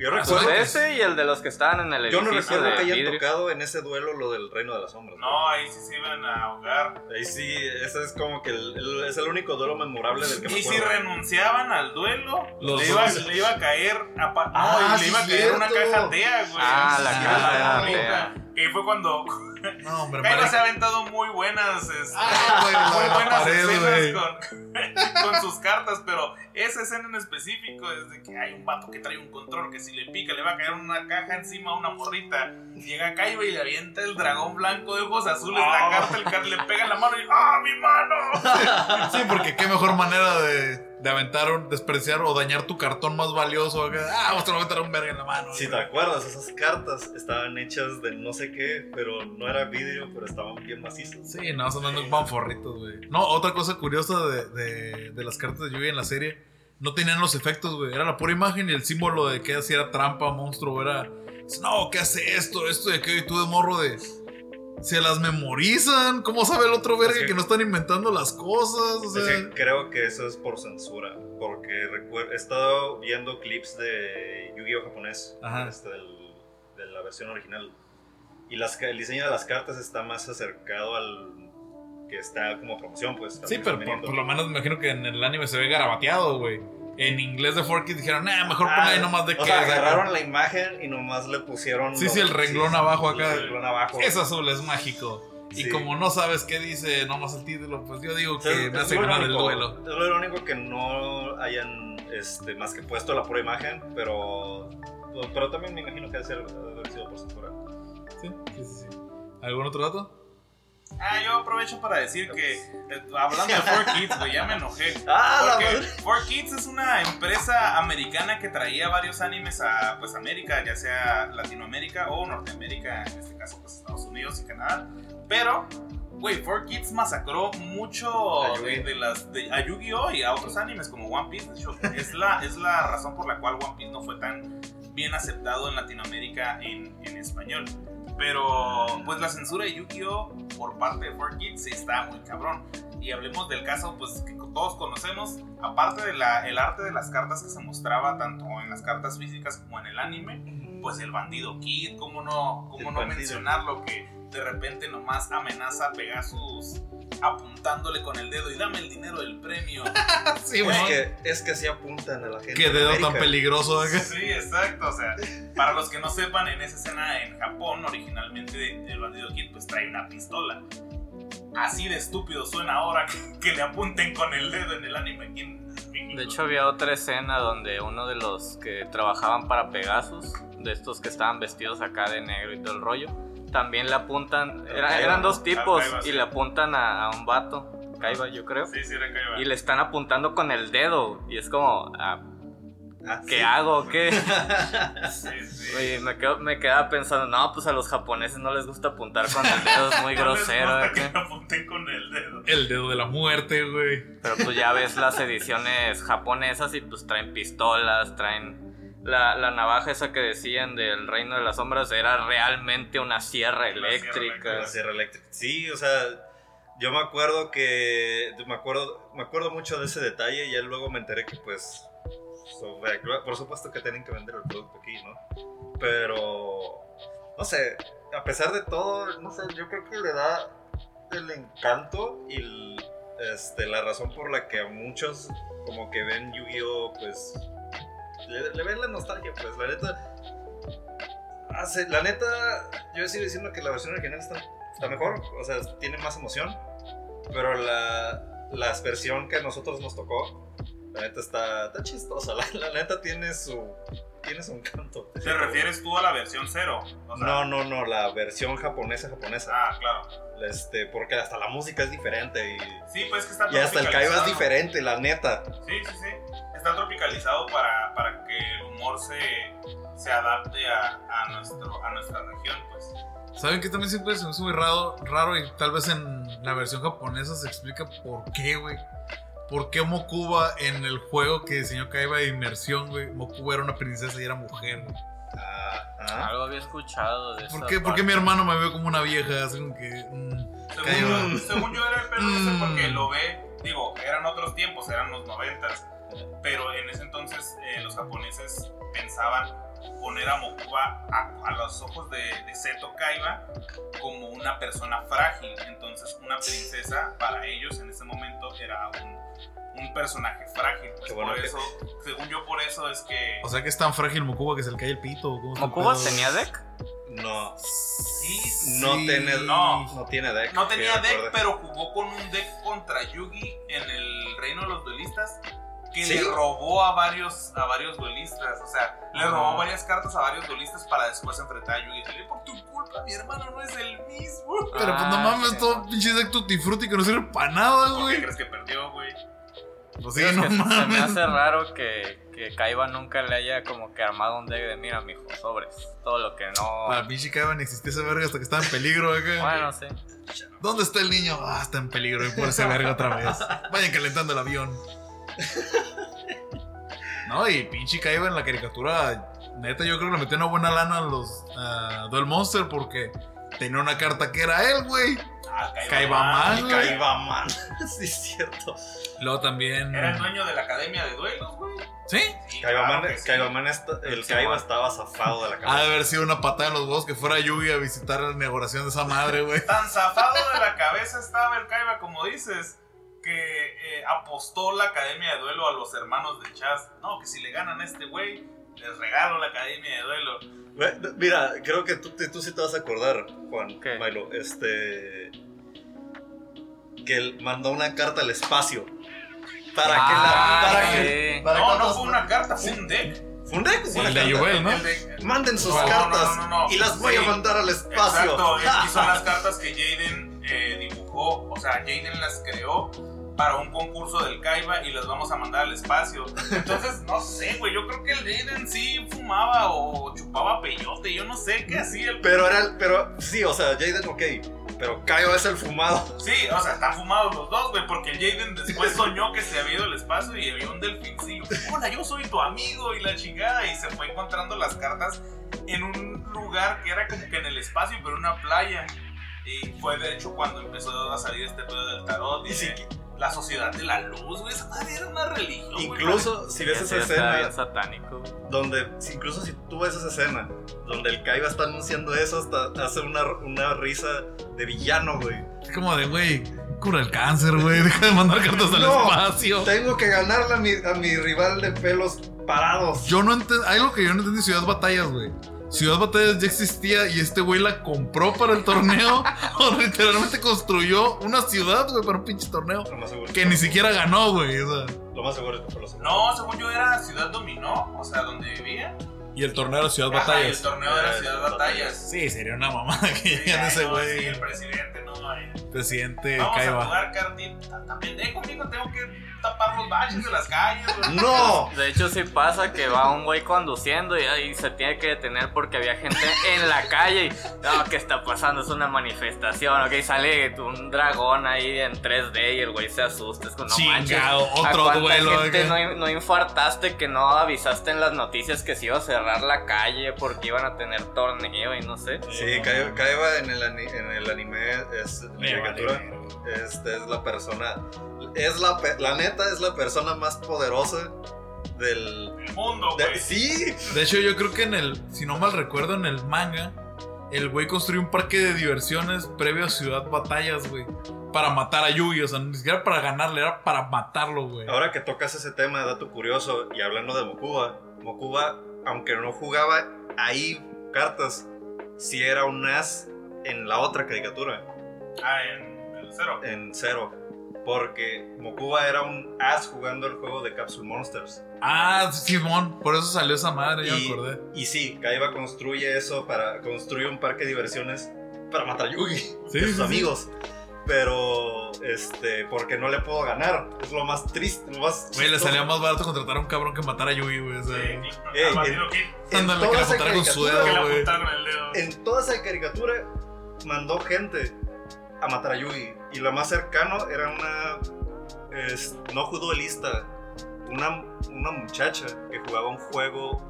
Yo Ah, recuerdo. Ese y el de los que estaban en el yo no edificio recuerdo que hayan vidrio. tocado en ese duelo lo del reino de las sombras. No, ahí sí se iban a ahogar. Ahí sí, ese es como que el- el- es el único duelo memorable del que me Y si renunciaban al duelo, Los le iba, le iba a caer a pa- no, Ah, y le iba a caer una caja tea, güey. Ah, la Sí, caja tea. Que fue cuando No, hombre, se ha aventado muy buenas, este, Ah, muy buenas pared, escenas con, con sus cartas, pero esa escena en específico es de que hay un vato que trae un control que si le pica le va a caer una caja encima a una morrita. Llega Kaiba y le avienta el dragón blanco de ojos azules, la Ah. carta, el car- le pega en la mano y ¡ah, mi mano! Sí, porque qué mejor manera de, de aventar, un- despreciar o dañar tu cartón más valioso. Ah, vos te lo voy a meter un verga en la mano. Si te acuerdas, esas cartas estaban hechas de no sé qué, pero no era vidrio, pero estaban bien macizos. Sí, no, son dando banforritos, güey. No, otra cosa curiosa de, de, de las cartas de Yugi en la serie, no tenían los efectos, güey. Era la pura imagen y el símbolo de que si era trampa, monstruo, era. No, ¿qué hace esto? Esto y aquello. Y tú de morro de. Se las memorizan. ¿Cómo sabe el otro verga Es que- que no están inventando las cosas? O Es sea. que creo que eso es por censura, porque he estado viendo clips de Yu-Gi-Oh japonés, este, del- de la versión original, y las, el diseño de las cartas está más acercado al que está como promoción, pues. Sí, pero por, por lo menos me imagino que en el anime se ve garabateado, güey. En inglés de Forky dijeron, nah, mejor Ah, pon ahí nomás de o que. sea, agarraron la imagen y nomás le pusieron. Sí, los- sí, el renglón abajo acá. El renglón abajo. Es azul, es mágico. Y Sí. como no sabes qué dice nomás el título, pues yo digo que es me hace ganar el duelo. Es lo único que no hayan este, más que puesto la pura imagen, pero. Pero también me imagino que debe ser haber sido por censura. Sí, sí, sí. sí. ¿Algún otro dato? Ah, yo aprovecho para decir que, eh, hablando de 4Kids, güey, ya me enojé. ¡Ah, Porque madre! 4Kids es una empresa americana que traía varios animes a pues América, ya sea Latinoamérica o Norteamérica, en este caso pues Estados Unidos y Canadá. Pero, güey, 4Kids masacró mucho de, de las de, a Yu-Gi-Oh y a otros animes como One Piece. De hecho, es la, es la razón por la cual One Piece no fue tan bien aceptado en Latinoamérica en, en español. Pero, pues la censura de Yu-Gi-Oh por parte de 4Kids sí está muy cabrón. Y hablemos del caso, pues que todos conocemos, aparte del el arte de las cartas que se mostraba tanto en las cartas físicas como en el anime, pues el bandido Kid, cómo no, cómo El no bandido. mencionarlo, que de repente nomás amenaza a Pegasus apuntándole con el dedo y dame el dinero del premio. sí, Güey. Es que, es que así apuntan a la gente. Qué dedo tan peligroso. acá. Sí, exacto. O sea, para los que no sepan, en esa escena en Japón, originalmente el bandido Kid pues trae una pistola. Así de estúpido suena ahora que, que le apunten con el dedo en el anime aquí en México. De hecho, había otra escena donde uno de los que trabajaban para Pegasus, de estos que estaban vestidos acá de negro y todo el rollo, también le apuntan. era- Kaiba, eran dos tipos Kaiba, sí. y le apuntan a, a un vato, Kaiba, yo creo. Sí, sí, era Kaiba. Y le están apuntando con el dedo. Y es como. ah, Ah, ¿Qué sí. hago? ¿Qué? Sí, sí. Oye, me, quedo- me quedaba pensando, no, pues a los japoneses no les gusta apuntar con el dedo, es muy No les grosero. gusta que me apunten con el dedo. El dedo de la muerte, güey. Pero pues ya ves las ediciones japonesas y pues traen pistolas, traen... La, la navaja esa que decían del Reino de las Sombras era realmente una sierra eléctrica. La sierra eléctrica. Sí, o sea, yo me acuerdo que. Me acuerdo, me acuerdo mucho de ese detalle y ya luego me enteré que, pues. sobre- por supuesto que tienen que vender el producto aquí, ¿no? Pero. No sé, a pesar de todo, no sé, yo creo que le da el encanto y el- este, la razón por la que a muchos, como que ven Yu-Gi-Oh! pues. Le, le ven la nostalgia, pues, la neta. hace- la neta, yo sigo diciendo que la versión original está, está mejor, o sea, tiene más emoción, pero la, la versión que a nosotros nos tocó, la neta está, está chistosa, la, la neta tiene su, tiene su encanto. ¿Te refieres tú a la versión cero? O sea, No, no, no, la versión japonesa japonesa. Ah, claro. Este, porque hasta la música es diferente y, Sí, pues que está y hasta el Kaiba es diferente, la neta. Sí, sí, sí. Está tropicalizado para, para que el humor se, se adapte a, a, nuestro, a nuestra región, pues. ¿Saben que también siempre se me hizo muy raro, raro y tal vez en la versión japonesa se explica por qué, güey? ¿Por qué Mokuba en el juego que diseñó Kaiba de inmersión, güey? Mokuba era una princesa y era mujer, güey. Ah, ah. Algo había escuchado de ¿Por esa qué, ¿Por qué parte. mi hermano me ve como una vieja? Así como que. mm, Según según yo era el pedo ese Mm. porque lo ve, digo, eran otros tiempos, eran los noventas, pero en ese entonces eh, los japoneses pensaban poner a Mokuba a, a los ojos de, de Seto Kaiba como una persona frágil, entonces una princesa para ellos en ese momento era un, un personaje frágil, pues bueno por que- eso, según yo por eso es que... O sea que es tan frágil Mokuba que se le cae el pito. ¿cómo está el ¿Mokuba tenía deck? No, Sí, no Sí. tiene, No. no tiene deck. No tenía deck, pero jugó con un deck contra Yugi en el Reino de los Duelistas. Que ¿Sí? le robó a varios, a varios duelistas. O sea, le robó varias cartas a varios duelistas para después enfrentar a Yugi. Y por tu culpa, mi hermano no es el mismo. Pero pues no Ah, mames, sí. todo pinche deck tutti frutti que no sirve para nada, ¿Por qué güey. crees que perdió, güey? Pues sí, no que se me hace raro que, que Kaiba nunca le haya como que armado un deck de mira, mijo, sobres. Todo lo que no. Para pinche Kaiba ni existía ese verga hasta que estaba en peligro, acá. Bueno, sí. ¿Dónde está el niño? Ah, está en peligro y por ese verga otra vez. Vayan calentando el avión. No, y pinche Kaiba en la caricatura, neta, yo creo que le metió una buena lana a los a Duel Monster porque tenía una carta que era él, güey. Ah, Kaiba Man, Y güey. Kaiba Man. sí, es cierto. Luego también. Era el dueño de la academia de duelos, güey. ¿Sí? Sí, Kaiba claro sí. Está- el Sí, Kaiba estaba zafado de la Ha de cabeza. haber sido una patada en los huevos que fuera Yugi a visitar la inauguración de esa madre, güey. Tan zafado de la cabeza estaba el Kaiba, como dices, que eh, apostó la academia de duelo a los hermanos de Chaz. No, que si le ganan a este güey, les regalo la academia de duelo. Mira, creo que tú, tú sí te vas a acordar, Juan, ¿Qué? Milo, este... Que él mandó una carta al espacio. Para Ah, que la... Para que, sí. para No, que no los- fue una carta, fue un deck. ¿Fue un deck? Sí, Fue una el de carta. Yubel, ¿no? Manden sus No, no, cartas no, no, no. y las voy a mandar al espacio. Exacto, es- son las cartas que Jaden eh, dibujó. O sea, Jaden las creó para un concurso del Kaiba y las vamos a mandar al espacio. Entonces, no sé, güey. Yo creo que el Jaden sí fumaba o chupaba peyote. Yo no sé qué hacía el. Pero era el, pero sí, o sea, Jaden, ok, pero Kaiba es el fumado. Sí, o sea, están fumados los dos, güey. Porque el Jaden después soñó que se había ido al espacio y había un delfincillo. Hola, yo soy tu amigo y la chingada. Y se fue encontrando las cartas en un lugar que era como que en el espacio, pero en una playa. Y fue de hecho cuando empezó a salir este pedo del tarot y Y de la sociedad de la luz, güey. Esa madre era una religión, güey. Incluso si ves esa escena satánico. donde, incluso si tú ves esa escena donde el Kaiba está anunciando eso, hasta hace una, una risa de villano, güey. Es como de, güey, cura el cáncer, güey. Deja de mandar cartas al No. espacio. Tengo que ganarle a mi, a mi rival de pelos parados. Yo no entiendo. Hay algo que yo no entendí: Ciudad Batallas, güey. Ciudad Batallas ya existía y este güey la compró para el torneo. o literalmente construyó una ciudad, güey, para un pinche torneo. Lo más seguro. Que ni siquiera ganó, güey. O sea. Lo más seguro es que fue lo segundo. No, según yo era Ciudad Dominó, o sea, donde vivía. Y el torneo era Ciudad Ajá, y el Batallas. torneo era Eh, Ciudad Batallas. Batallas. Sí, sería una mamada que Sí, lleguen ay, ese no, sí, güey. el presidente, no. Presidente Vamos a Kaiba. jugar cartita. Está pendejo, amigo. Tengo que tapar los baches de las calles, güey. ¡No! De hecho, sí pasa que va un güey conduciendo y ahí se tiene que detener porque había gente en la calle. Y, no, ¿qué está pasando? Es una manifestación. Ok, sale un dragón ahí en 3D y el güey se asusta. Es como, no manches. Chingado, ¿A otro duelo. gente no, no infartaste que no avisaste en las noticias que se iba a cerrar la calle porque iban a tener torneo y no sé? Sí, Kai- Kaiba en el, en el anime es la caricatura. Este es la persona. Es la, la neta, es la persona más poderosa del. El mundo, de- sí, De hecho, yo creo que en el, si no mal recuerdo, en el manga, el güey construyó un parque de diversiones previo a Ciudad Batallas, güey. Para matar a Yugi, o sea, ni siquiera para ganarle, era para matarlo, güey. Ahora que tocas ese tema, dato curioso, y hablando de Mokuba, Mokuba, aunque no jugaba ahí cartas, sí era un as en la otra caricatura, Ah, en cero. en Zero. Porque Mokuba era un as jugando el juego de Capsule Monsters. Ah, Simón, por eso salió esa madre, ya me Y, acordé. y sí, Kaiba construye eso para construye un parque de diversiones para matar a Yugi Sí, y sí, sus sí. amigos. Pero, este, porque no le puedo ganar. Es lo más triste, lo más. Güey, le salía más barato contratar a un cabrón que matar a Yugi, güey. O sea, Sí, Matino en- En Ándale, toda esa apuntaron con su caricatura, dedo. En toda esa caricatura mandó gente a matar a Yugi. Y lo más cercano era una. es- no duelista. Una, una muchacha que jugaba un juego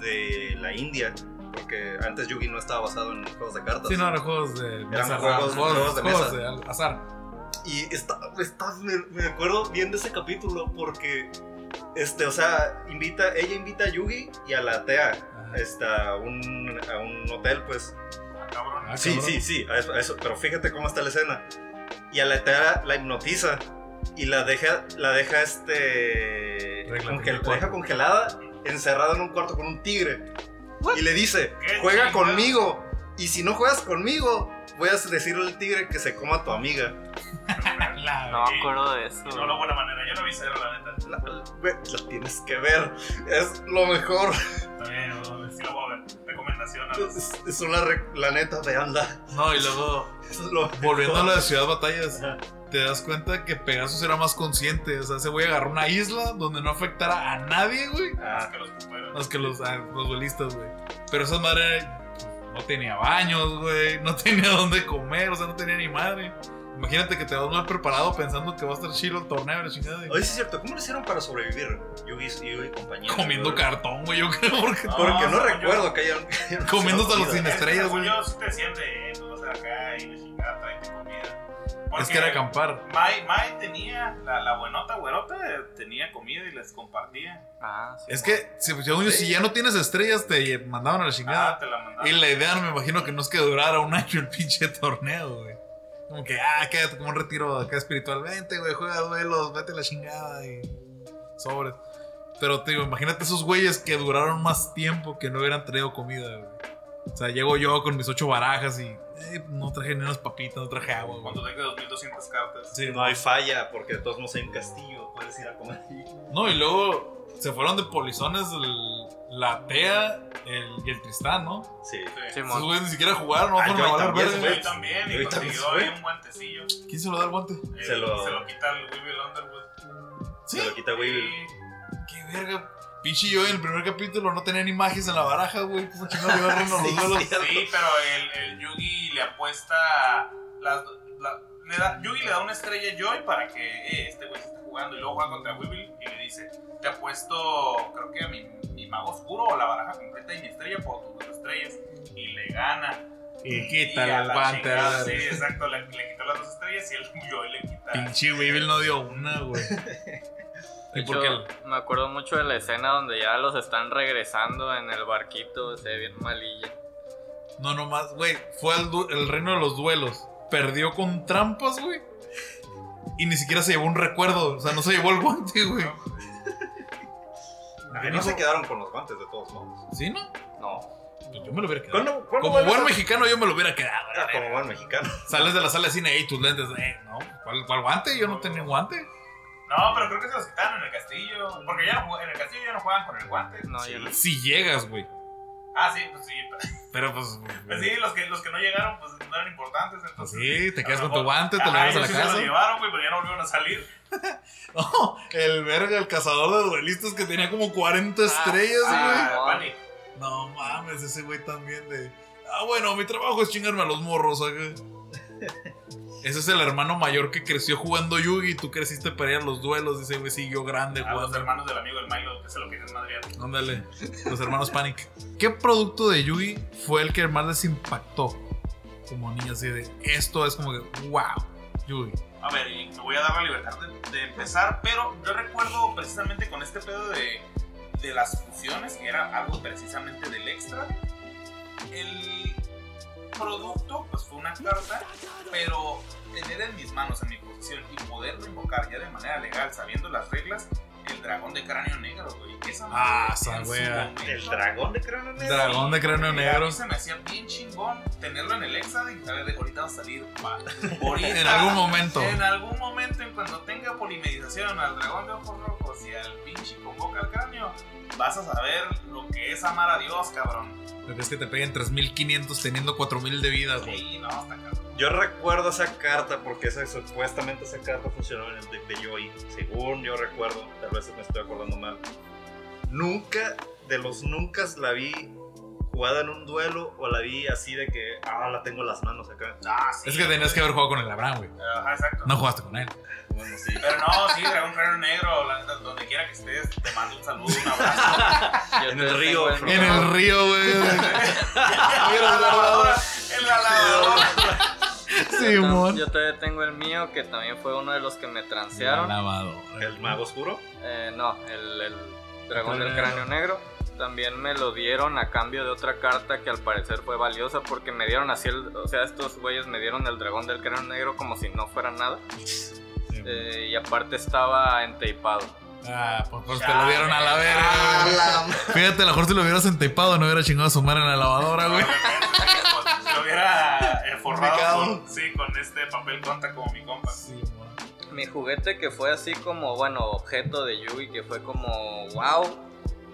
de la India. Porque antes Yugi no estaba basado en juegos de cartas. Sí, no, eran juegos de mesa. juegos- juegos de juegos mesa. de azar. Y está, está- me, me acuerdo bien de ese capítulo porque, este, o sea, invita, ella invita a Yugi y a la Tea este, a, un, a un hotel, pues. Ah, cabrón. Ah, Sí, sí, sí, a eso, a eso, pero fíjate cómo está la escena. Y a la Tea la hipnotiza y la deja, la deja, este, Regla congel- 34. la deja congelada, encerrada en un cuarto con un tigre. Y le dice, juega conmigo. Y si no juegas conmigo, voy a decirle al tigre que se coma a tu amiga. La- No me acuerdo de eso. No, la buena manera. Yo no vi cero, la neta. La, la- güey, la tienes que ver. Es lo mejor. Está bien, no, sí lo voy a ver. Recomendación a los. Es, es una re- la neta, veanla. No, y luego, Es lo volviendo a lo de Ciudad Batallas, Ajá. te das cuenta que Pegasus era más consciente. O sea, ese güey agarró una isla donde no afectara a nadie, güey. Más Ah, que los puteros. Más que los, ah, los duelistas, güey. Pero esa madre pues, no tenía baños, güey. No tenía dónde comer, o sea, no tenía ni madre. Imagínate que te vas mal preparado pensando que va a estar chido el torneo, la chingada. Oye, sí es cierto, ¿cómo lo hicieron para sobrevivir? Yugi, Yugi y compañía. Comiendo cartón, güey, yo creo. Porque No, Porque no recuerdo yo- que hayan. Comiendo hasta los cines. estrellas, güey. yo, sí te de, pues vas acá y la chingada, tráete comida. Es que era acampar. Mai, Mai tenía, la, la buenota güerota, tenía comida y les compartía. Ah, sí, Es bueno. que, si, según yo, si ya no tienes estrellas, te mandaban a la Ah, chingada. te la mandaban. Y la idea, no me imagino que no es que durara un año el pinche torneo, güey. Como que, ah, quédate como un retiro acá espiritual. Vente, güey, juega duelos, vete a la chingada y sobres. Pero te digo, imagínate esos güeyes que duraron más tiempo que no hubieran traído comida, güey. O sea, llego yo con mis ocho barajas y eh, no traje ni unas papitas, no traje agua, güey. Cuando tengas 2200 cartas. Sí, No hay falla, porque de todos modos hay un castillo. Puedes ir a comer. No, y luego se fueron de polizones el- la Tea el, y el Tristán, ¿no? Sí. Sí. Esos güeyes ni siquiera jugaron, no Ah, fueron a yo valer también, verga. güey. Yo también, y Ahorita consiguió me ahí fue. un guantecillo. ¿Quién se lo da el guante? Eh, Se lo- se lo quita el Weevil Underwood. Sí. Se lo quita Weevil. Sí. Qué verga. Pinche yo en el primer capítulo no tenía ni magias en la baraja, güey. ¿Cómo chingados iba a los Sí, duelos? sí. Sí, pero el, el Yugi le apuesta. Las, la- le da, Yugi le da una estrella a Joy para que eh, este güey se está jugando. Y luego juega contra Weevil y le dice: Te apuesto, creo que a mi, mi mago oscuro o la baraja completa y mi estrella por tus dos estrellas. Y le gana. Y Y quítale a el la guante. chingada, Sí, exacto. Le, le quitó las dos estrellas y el Joy le quita. Pinche Weevil no dio una, güey. Me acuerdo mucho de la escena donde ya los están regresando en el barquito, se ve bien malilla. No, nomás, güey. Fue el reino de los duelos. Perdió con trampas, güey. Y ni siquiera se llevó un recuerdo. O sea, no se llevó el guante, güey. Ay, no se quedaron con los guantes de todos modos. ¿Sí, no? No. Pues yo me lo hubiera quedado. ¿Cuándo, cuándo Como buen a- mexicano, yo me lo hubiera quedado. Ah, como buen mexicano. Sales de la sala de cine y tus lentes. Eh, no. ¿Cuál, cuál guante? Yo no tenía guante. No, pero creo que se los quitaron en el castillo. Porque ya no, en el castillo ya no juegan con el guante. No, Sí. yo no. Si llegas, güey. Ah, sí, pues sí. pero- Pero pues. Pues sí, los que, los que no llegaron, pues no eran importantes. Entonces, sí, te quedas con tu guante, te lo llevas a la sí se casa. lo llevaron, güey, pero ya no volvieron a salir. No, el verga, el cazador de duelistas que tenía como 40 estrellas, güey. Ah. No mames, ese güey también de. Ah, bueno, mi trabajo es chingarme a los morros, acá. Ese es el hermano mayor que creció jugando Yugi y tú creciste para ir a los duelos. Ese güey siguió grande A los jugando. hermanos del amigo del Milo, que se lo querían madrear. Ándale, los hermanos Panic. ¿Qué producto de Yugi fue el que más les impactó como niños? Así de, esto es como que, wow, Yugi. A ver, y me voy a dar la libertad de, de empezar, pero yo recuerdo precisamente con este pedo de, de las fusiones, que era algo precisamente del extra. El producto, pues fue una carta, pero tener en mis manos, en mi posición, y poderlo invocar ya de manera legal, sabiendo las reglas, el dragón de cráneo negro, güey. Esa Ah, esa wea. El dragón de cráneo negro. Dragón de cráneo a negro. mí se me hacía bien chingón tenerlo en el Exa y saber de ahorita va a salir. En algún momento. En algún momento, en cuando tenga polimerización al dragón de ojos rojos y al pinche convoca al cráneo, vas a saber lo que es amar a Dios, cabrón. Es que te peguen 3500 teniendo 4000 de vida, güey. Sí, no, está cabrón. Yo recuerdo esa carta porque esa, supuestamente esa carta funcionaba en el deck de Joy. Según yo recuerdo, tal vez me estoy acordando mal. Nunca, de los nunca la vi jugada en un duelo o la vi así de que, ah, la tengo en las manos acá. Ah, sí, Es que tenías que haber jugado con el Abraham, güey. Ajá, exacto. No jugaste con él. Bueno, sí. Pero no, sí, dragón cráneo negro, la neta, donde quiera que estés, te mando un saludo, un abrazo. En el río, En el río, güey. en la lavadora, en la lavadora. Sí. Yo todavía tengo el mío, que también fue uno de los que me transearon. Lavador. El mago oscuro. Eh, no, el, el dragón del Cráneo. negro. También me lo dieron a cambio de otra carta que al parecer fue valiosa porque me dieron así el... O sea, estos güeyes me dieron el dragón del cráneo negro como si no fuera nada. Eh, y aparte estaba enteipado. Ah, pues, pues te lo dieron a la Ah, verga. Fíjate, a lo mejor si lo hubieras entepado no hubiera chingado a su madre en la lavadora, güey. Lo hubiera eh, forrado con, sí, con este papel conta como mi compa. Mi juguete que fue así como, bueno, objeto de Yugi, que fue como wow,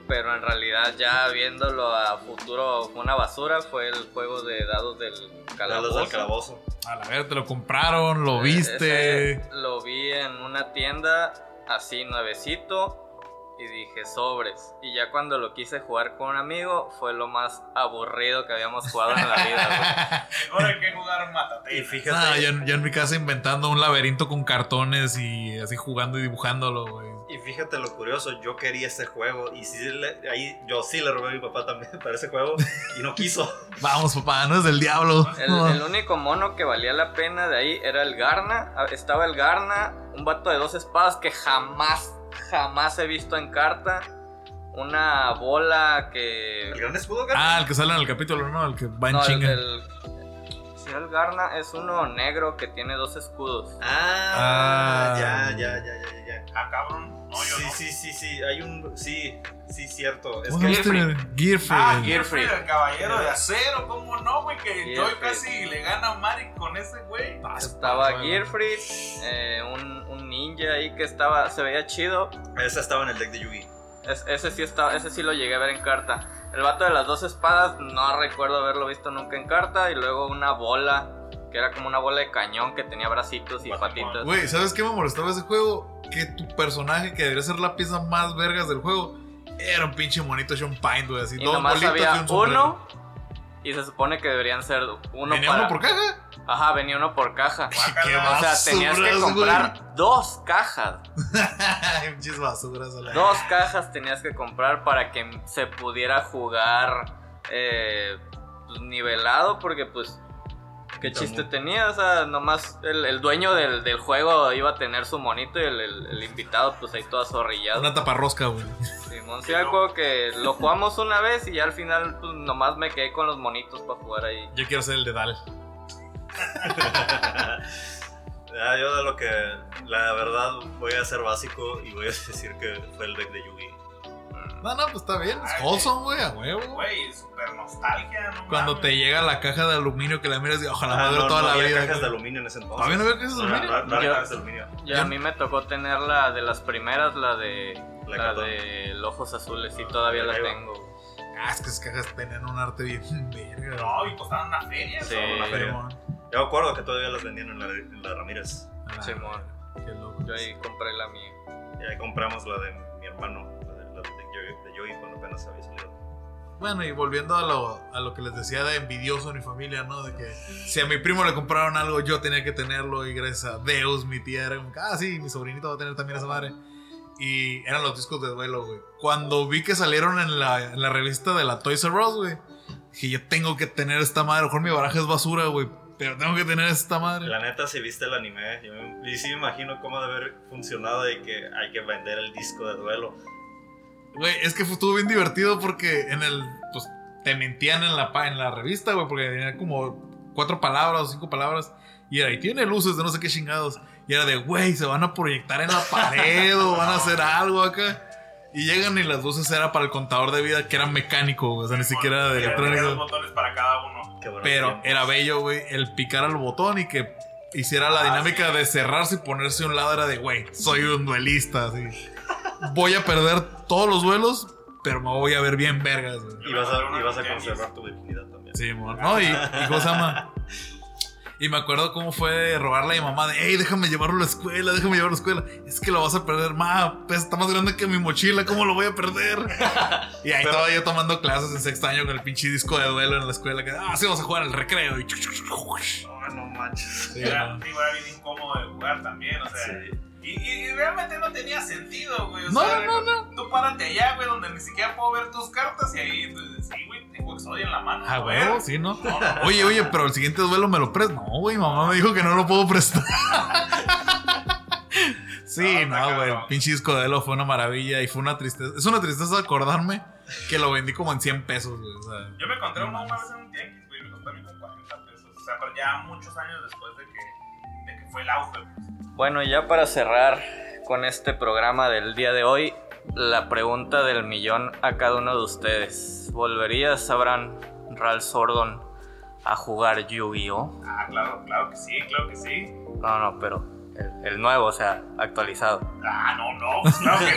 pero en realidad ya viéndolo a futuro fue una basura, fue el juego de dados del Dados calabozo. del calabozo. A la verga, te lo compraron, lo Eh, viste. ese lo vi en una tienda así nuevecito y dije sobres. Y ya cuando lo quise jugar con un amigo fue lo más aburrido que habíamos jugado en la vida. güey. Ahora hay que jugar matate. Y fíjate, Ah, yo, yo en mi casa inventando un laberinto con cartones y así jugando y dibujándolo, güey. y fíjate lo curioso, yo quería ese juego y sí le- ahí yo sí le robé a mi papá también para ese juego y no quiso. Vamos, papá, no es del diablo. El, el único mono que valía la pena de ahí era el Garna. Ah, Estaba el Garna, un vato de dos espadas que jamás, jamás he visto en carta. Una bola que. El gran escudo, Garna. Ah, el que sale en el capítulo, ¿no? El que va en No, chinga. el- el Garna es uno negro que tiene dos escudos. Ah, Ah. ya, ya, ya, ya, ya. Ah, cabrón. No, yo sí, no. sí, sí, sí, hay un, sí, sí, cierto. Es ¿Cómo que? Gearfree. Ah, Gearfree. Gearfree, el caballero de acero, ¿cómo no, güey? Que Gearfree. Joy casi le gana a Mari con ese güey. Estaba bueno. Gearfree, eh, un ninja ahí que estaba, se veía chido. esa estaba en el deck de Yugi. Es- ese sí estaba, ese sí lo llegué a ver en carta. El vato de las dos espadas, no recuerdo haberlo visto nunca en carta. Y luego una bola, que era como una bola de cañón que tenía bracitos y patitas. Güey, ¿sabes qué me molestaba ese juego? Que tu personaje, que debería ser la pieza más vergas del juego, era un pinche monito Sean Pine, güey. Así, y dos nomás bolitas había y un sombrero. uno. Y se supone que deberían ser uno ¿Venía para- uno por caja? Ajá, venía uno por caja. Qué O sea, tenías que comprar dos cajas. Dos cajas tenías que comprar para que se pudiera jugar eh, pues, nivelado, porque pues, ¿qué chiste tenía? O sea, nomás el, el dueño del, del juego iba a tener su monito y el, el- el invitado pues ahí todo azorrillado. Una taparrosca, güey. Simón, sí, me acuerdo que lo jugamos una vez y ya al final pues nomás me quedé con los monitos para jugar ahí. Yo quiero ser el de Dal. Ah, yo de lo que, la verdad, voy a ser básico y voy a decir que fue el deck de Yugi. No, no, pues está bien. Es wholesome, güey, a huevo. Güey, súper nostalgia, ¿no? Cuando mames. te llega la caja de aluminio que la miras y ojalá Ah, me dure no, toda no la había vida. cajas de aluminio en ese entonces. ¿Todavía no había cajas de aluminio? no, no había Yo- cajas de aluminio. Y a mí me tocó tener la de las primeras, la de La de los ojos azules y todavía la tengo. Ah, es que esas cajas tenían un arte bien verga. No, y costaban una feria. Sí. ¿no? una feria. Yo me acuerdo que todavía las vendían en la, en la Ramírez. Ah. Qué loco. Yo ahí compré la mía. Y ahí compramos la de mi hermano, De Joey cuando apenas había salido. Bueno, y volviendo a lo, a lo que les decía de envidioso en mi familia, ¿no? De que si a mi primo le compraron algo, yo tenía que tenerlo. Y gracias a Deus, mi tía era como, ah, sí, mi sobrinito va a tener también esa madre. Y eran los discos de duelo, güey. Cuando vi que salieron en la, en la revista de la Toys R Us, güey, dije, yo tengo que tener esta madre. A lo mejor mi baraja es basura, güey, pero tengo que tener esta madre. La neta, si viste el anime, yo me- y sí me imagino cómo debe haber funcionado y que hay que vender el disco de duelo. Güey, es que fue- estuvo bien divertido porque en el. Pues te mentían en la, pa- en la revista, güey, porque tenía como cuatro palabras o cinco palabras. Y era, y tiene luces de no sé qué chingados. Y era de, güey, se van a proyectar en la pared o van a hacer algo acá. Y llegan y las luces era para el contador de vida que era mecánico, güey, o sea, ni siquiera era de electrónico. botones para cada uno. Qué buenos Pero era bello, güey, el picar al botón y que hiciera la Ah, dinámica sí. de cerrarse y ponerse a un lado. Era de, güey, soy un duelista, así. Voy a perder todos los duelos, pero me voy a ver bien vergas, güey. Y vas a, y vas conservar tu virginidad también. Sí, mon. No, y, y ¿cómo se llama? Y me acuerdo cómo fue rogarle a mi mamá de, hey, déjame llevarlo a la escuela, déjame llevarlo a la escuela. Es que lo vas a perder, ma, pues está más grande que mi mochila, ¿cómo lo voy a perder? y ahí estaba yo tomando clases en sexto año con el pinche disco de duelo en la escuela, que, ah, sí, vamos a jugar al recreo. Y Oh, no manches. Sí, Era, no. era bien incómodo de jugar también, o sea. Sí. Y, y- y realmente no tenía sentido, güey. O No, sea, no, no. Tú párate allá, güey, donde ni siquiera puedo ver tus cartas y ahí, pues, sí, güey, tengo Exodia en la mano. Ah, huevo, sí, ¿no? No, no, Oye, oye, pero el siguiente duelo me lo prestas. No, güey, mamá me dijo que no lo puedo prestar. sí, No, güey. El pinche disco de duelo fue una maravilla y fue una tristeza. Es una tristeza acordarme que lo vendí como en 100 pesos, güey. O sea, Yo me encontré uno una vez en un tianguis, güey, me costó a mí como 40 pesos. O sea, pero ya muchos años después de que, de que fue el auge. pues. Bueno, y ya para cerrar con este programa del día de hoy, la pregunta del millón a cada uno de ustedes. ¿Volverías, Abraham, Ral Sordon, a jugar Yu-Gi-Oh? Ah, claro, claro que sí, claro que sí. No, no, pero el, el nuevo, o sea, actualizado. Ah, no, no, pues claro que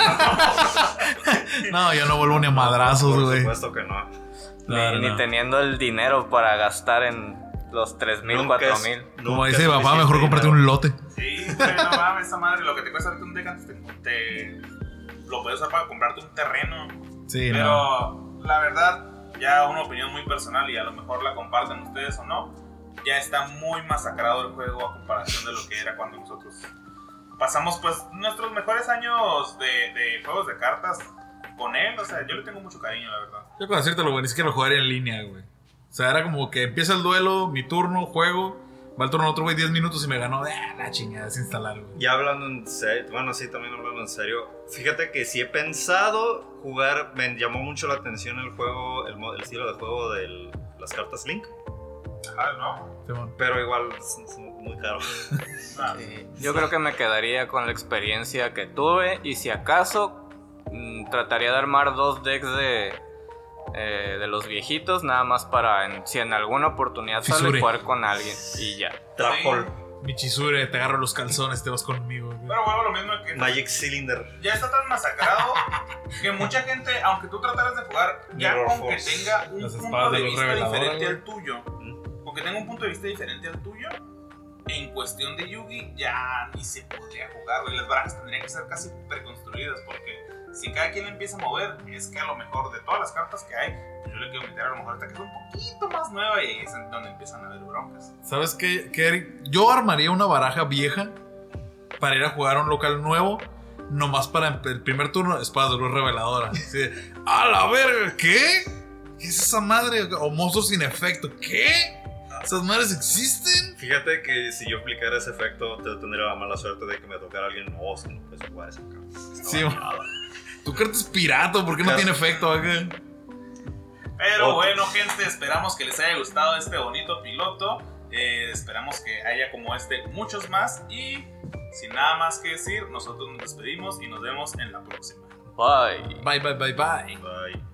no. no, yo no vuelvo ni a madrazos, Por güey. supuesto que no. Claro, ni, ni no. teniendo el dinero para gastar en los 3000, Nunca es- 4000. Como dice papá, mejor cómprate dinero. un lote. Sí, no mames, esa madre, lo que te cuesta un deck antes te, te- lo puedes usar para comprarte un terreno. Sí, no. Pero la verdad, ya una opinión muy personal y a lo mejor la comparten ustedes o no, ya está muy masacrado el juego a comparación de lo que era cuando nosotros pasamos pues nuestros mejores años de, de juegos de cartas con él. O sea, yo le tengo mucho cariño, la verdad. Yo con decírtelo, güey, ni siquiera lo jugaría en línea, güey. O sea, era como que empieza el duelo, mi turno, juego, va el turno de otro güey 10 minutos y me ganó. Ah, la chingada, desinstalar, güey. Ya hablando en serio, bueno, sí, también hablando en serio, fíjate que si he pensado jugar, me llamó mucho la atención el juego, el, el estilo de juego de las cartas Link, Ah, no. Simón. pero igual es, es muy caro. Ah, Yo creo que me quedaría con la experiencia que tuve y si acaso mm, trataría de armar dos decks de, eh, de los viejitos, nada más para en- si en alguna oportunidad sale Fisure. jugar con alguien y ya. Trapol, Michisure, te agarro los calzones, te vas conmigo, güey. Pero a lo mismo que Magic Cylinder. ya está tan masacrado que mucha gente, aunque tú trataras de jugar, ya Mirror con que Force. tenga un Las punto de de vista diferente güey. al tuyo, con que tenga un punto de vista diferente al tuyo, en cuestión de Yugi ya ni se podría jugar, güey. Las barajas tendrían que ser casi preconstruidas porque si cada quien le empieza a mover, es que a lo mejor de todas las cartas que hay, yo le quiero meter a lo mejor esta que es un poquito más nueva y ahí es donde empiezan a haber broncas. ¿Sabes qué, qué, Eric? Yo armaría una baraja vieja para ir a jugar a un local nuevo. Nomás para el primer turno, espadas de luz reveladora. Así ¡A la verga! ¿Qué? ¿Qué es esa madre? O monstruos sin efecto. ¿Qué? ¿Esas madres existen? Fíjate que si yo aplicara ese efecto, te tendría la mala suerte de que me tocara alguien, no, que no puedes jugar esa carta. Sí, baneada". Tu carta es pirata, ¿por qué no tiene efecto acá? Pero bueno, gente, esperamos que les haya gustado este bonito piloto. Eh, esperamos que haya como este muchos más. Y sin nada más que decir, nosotros nos despedimos y nos vemos en la próxima. Bye. Bye, bye, bye, bye. Bye.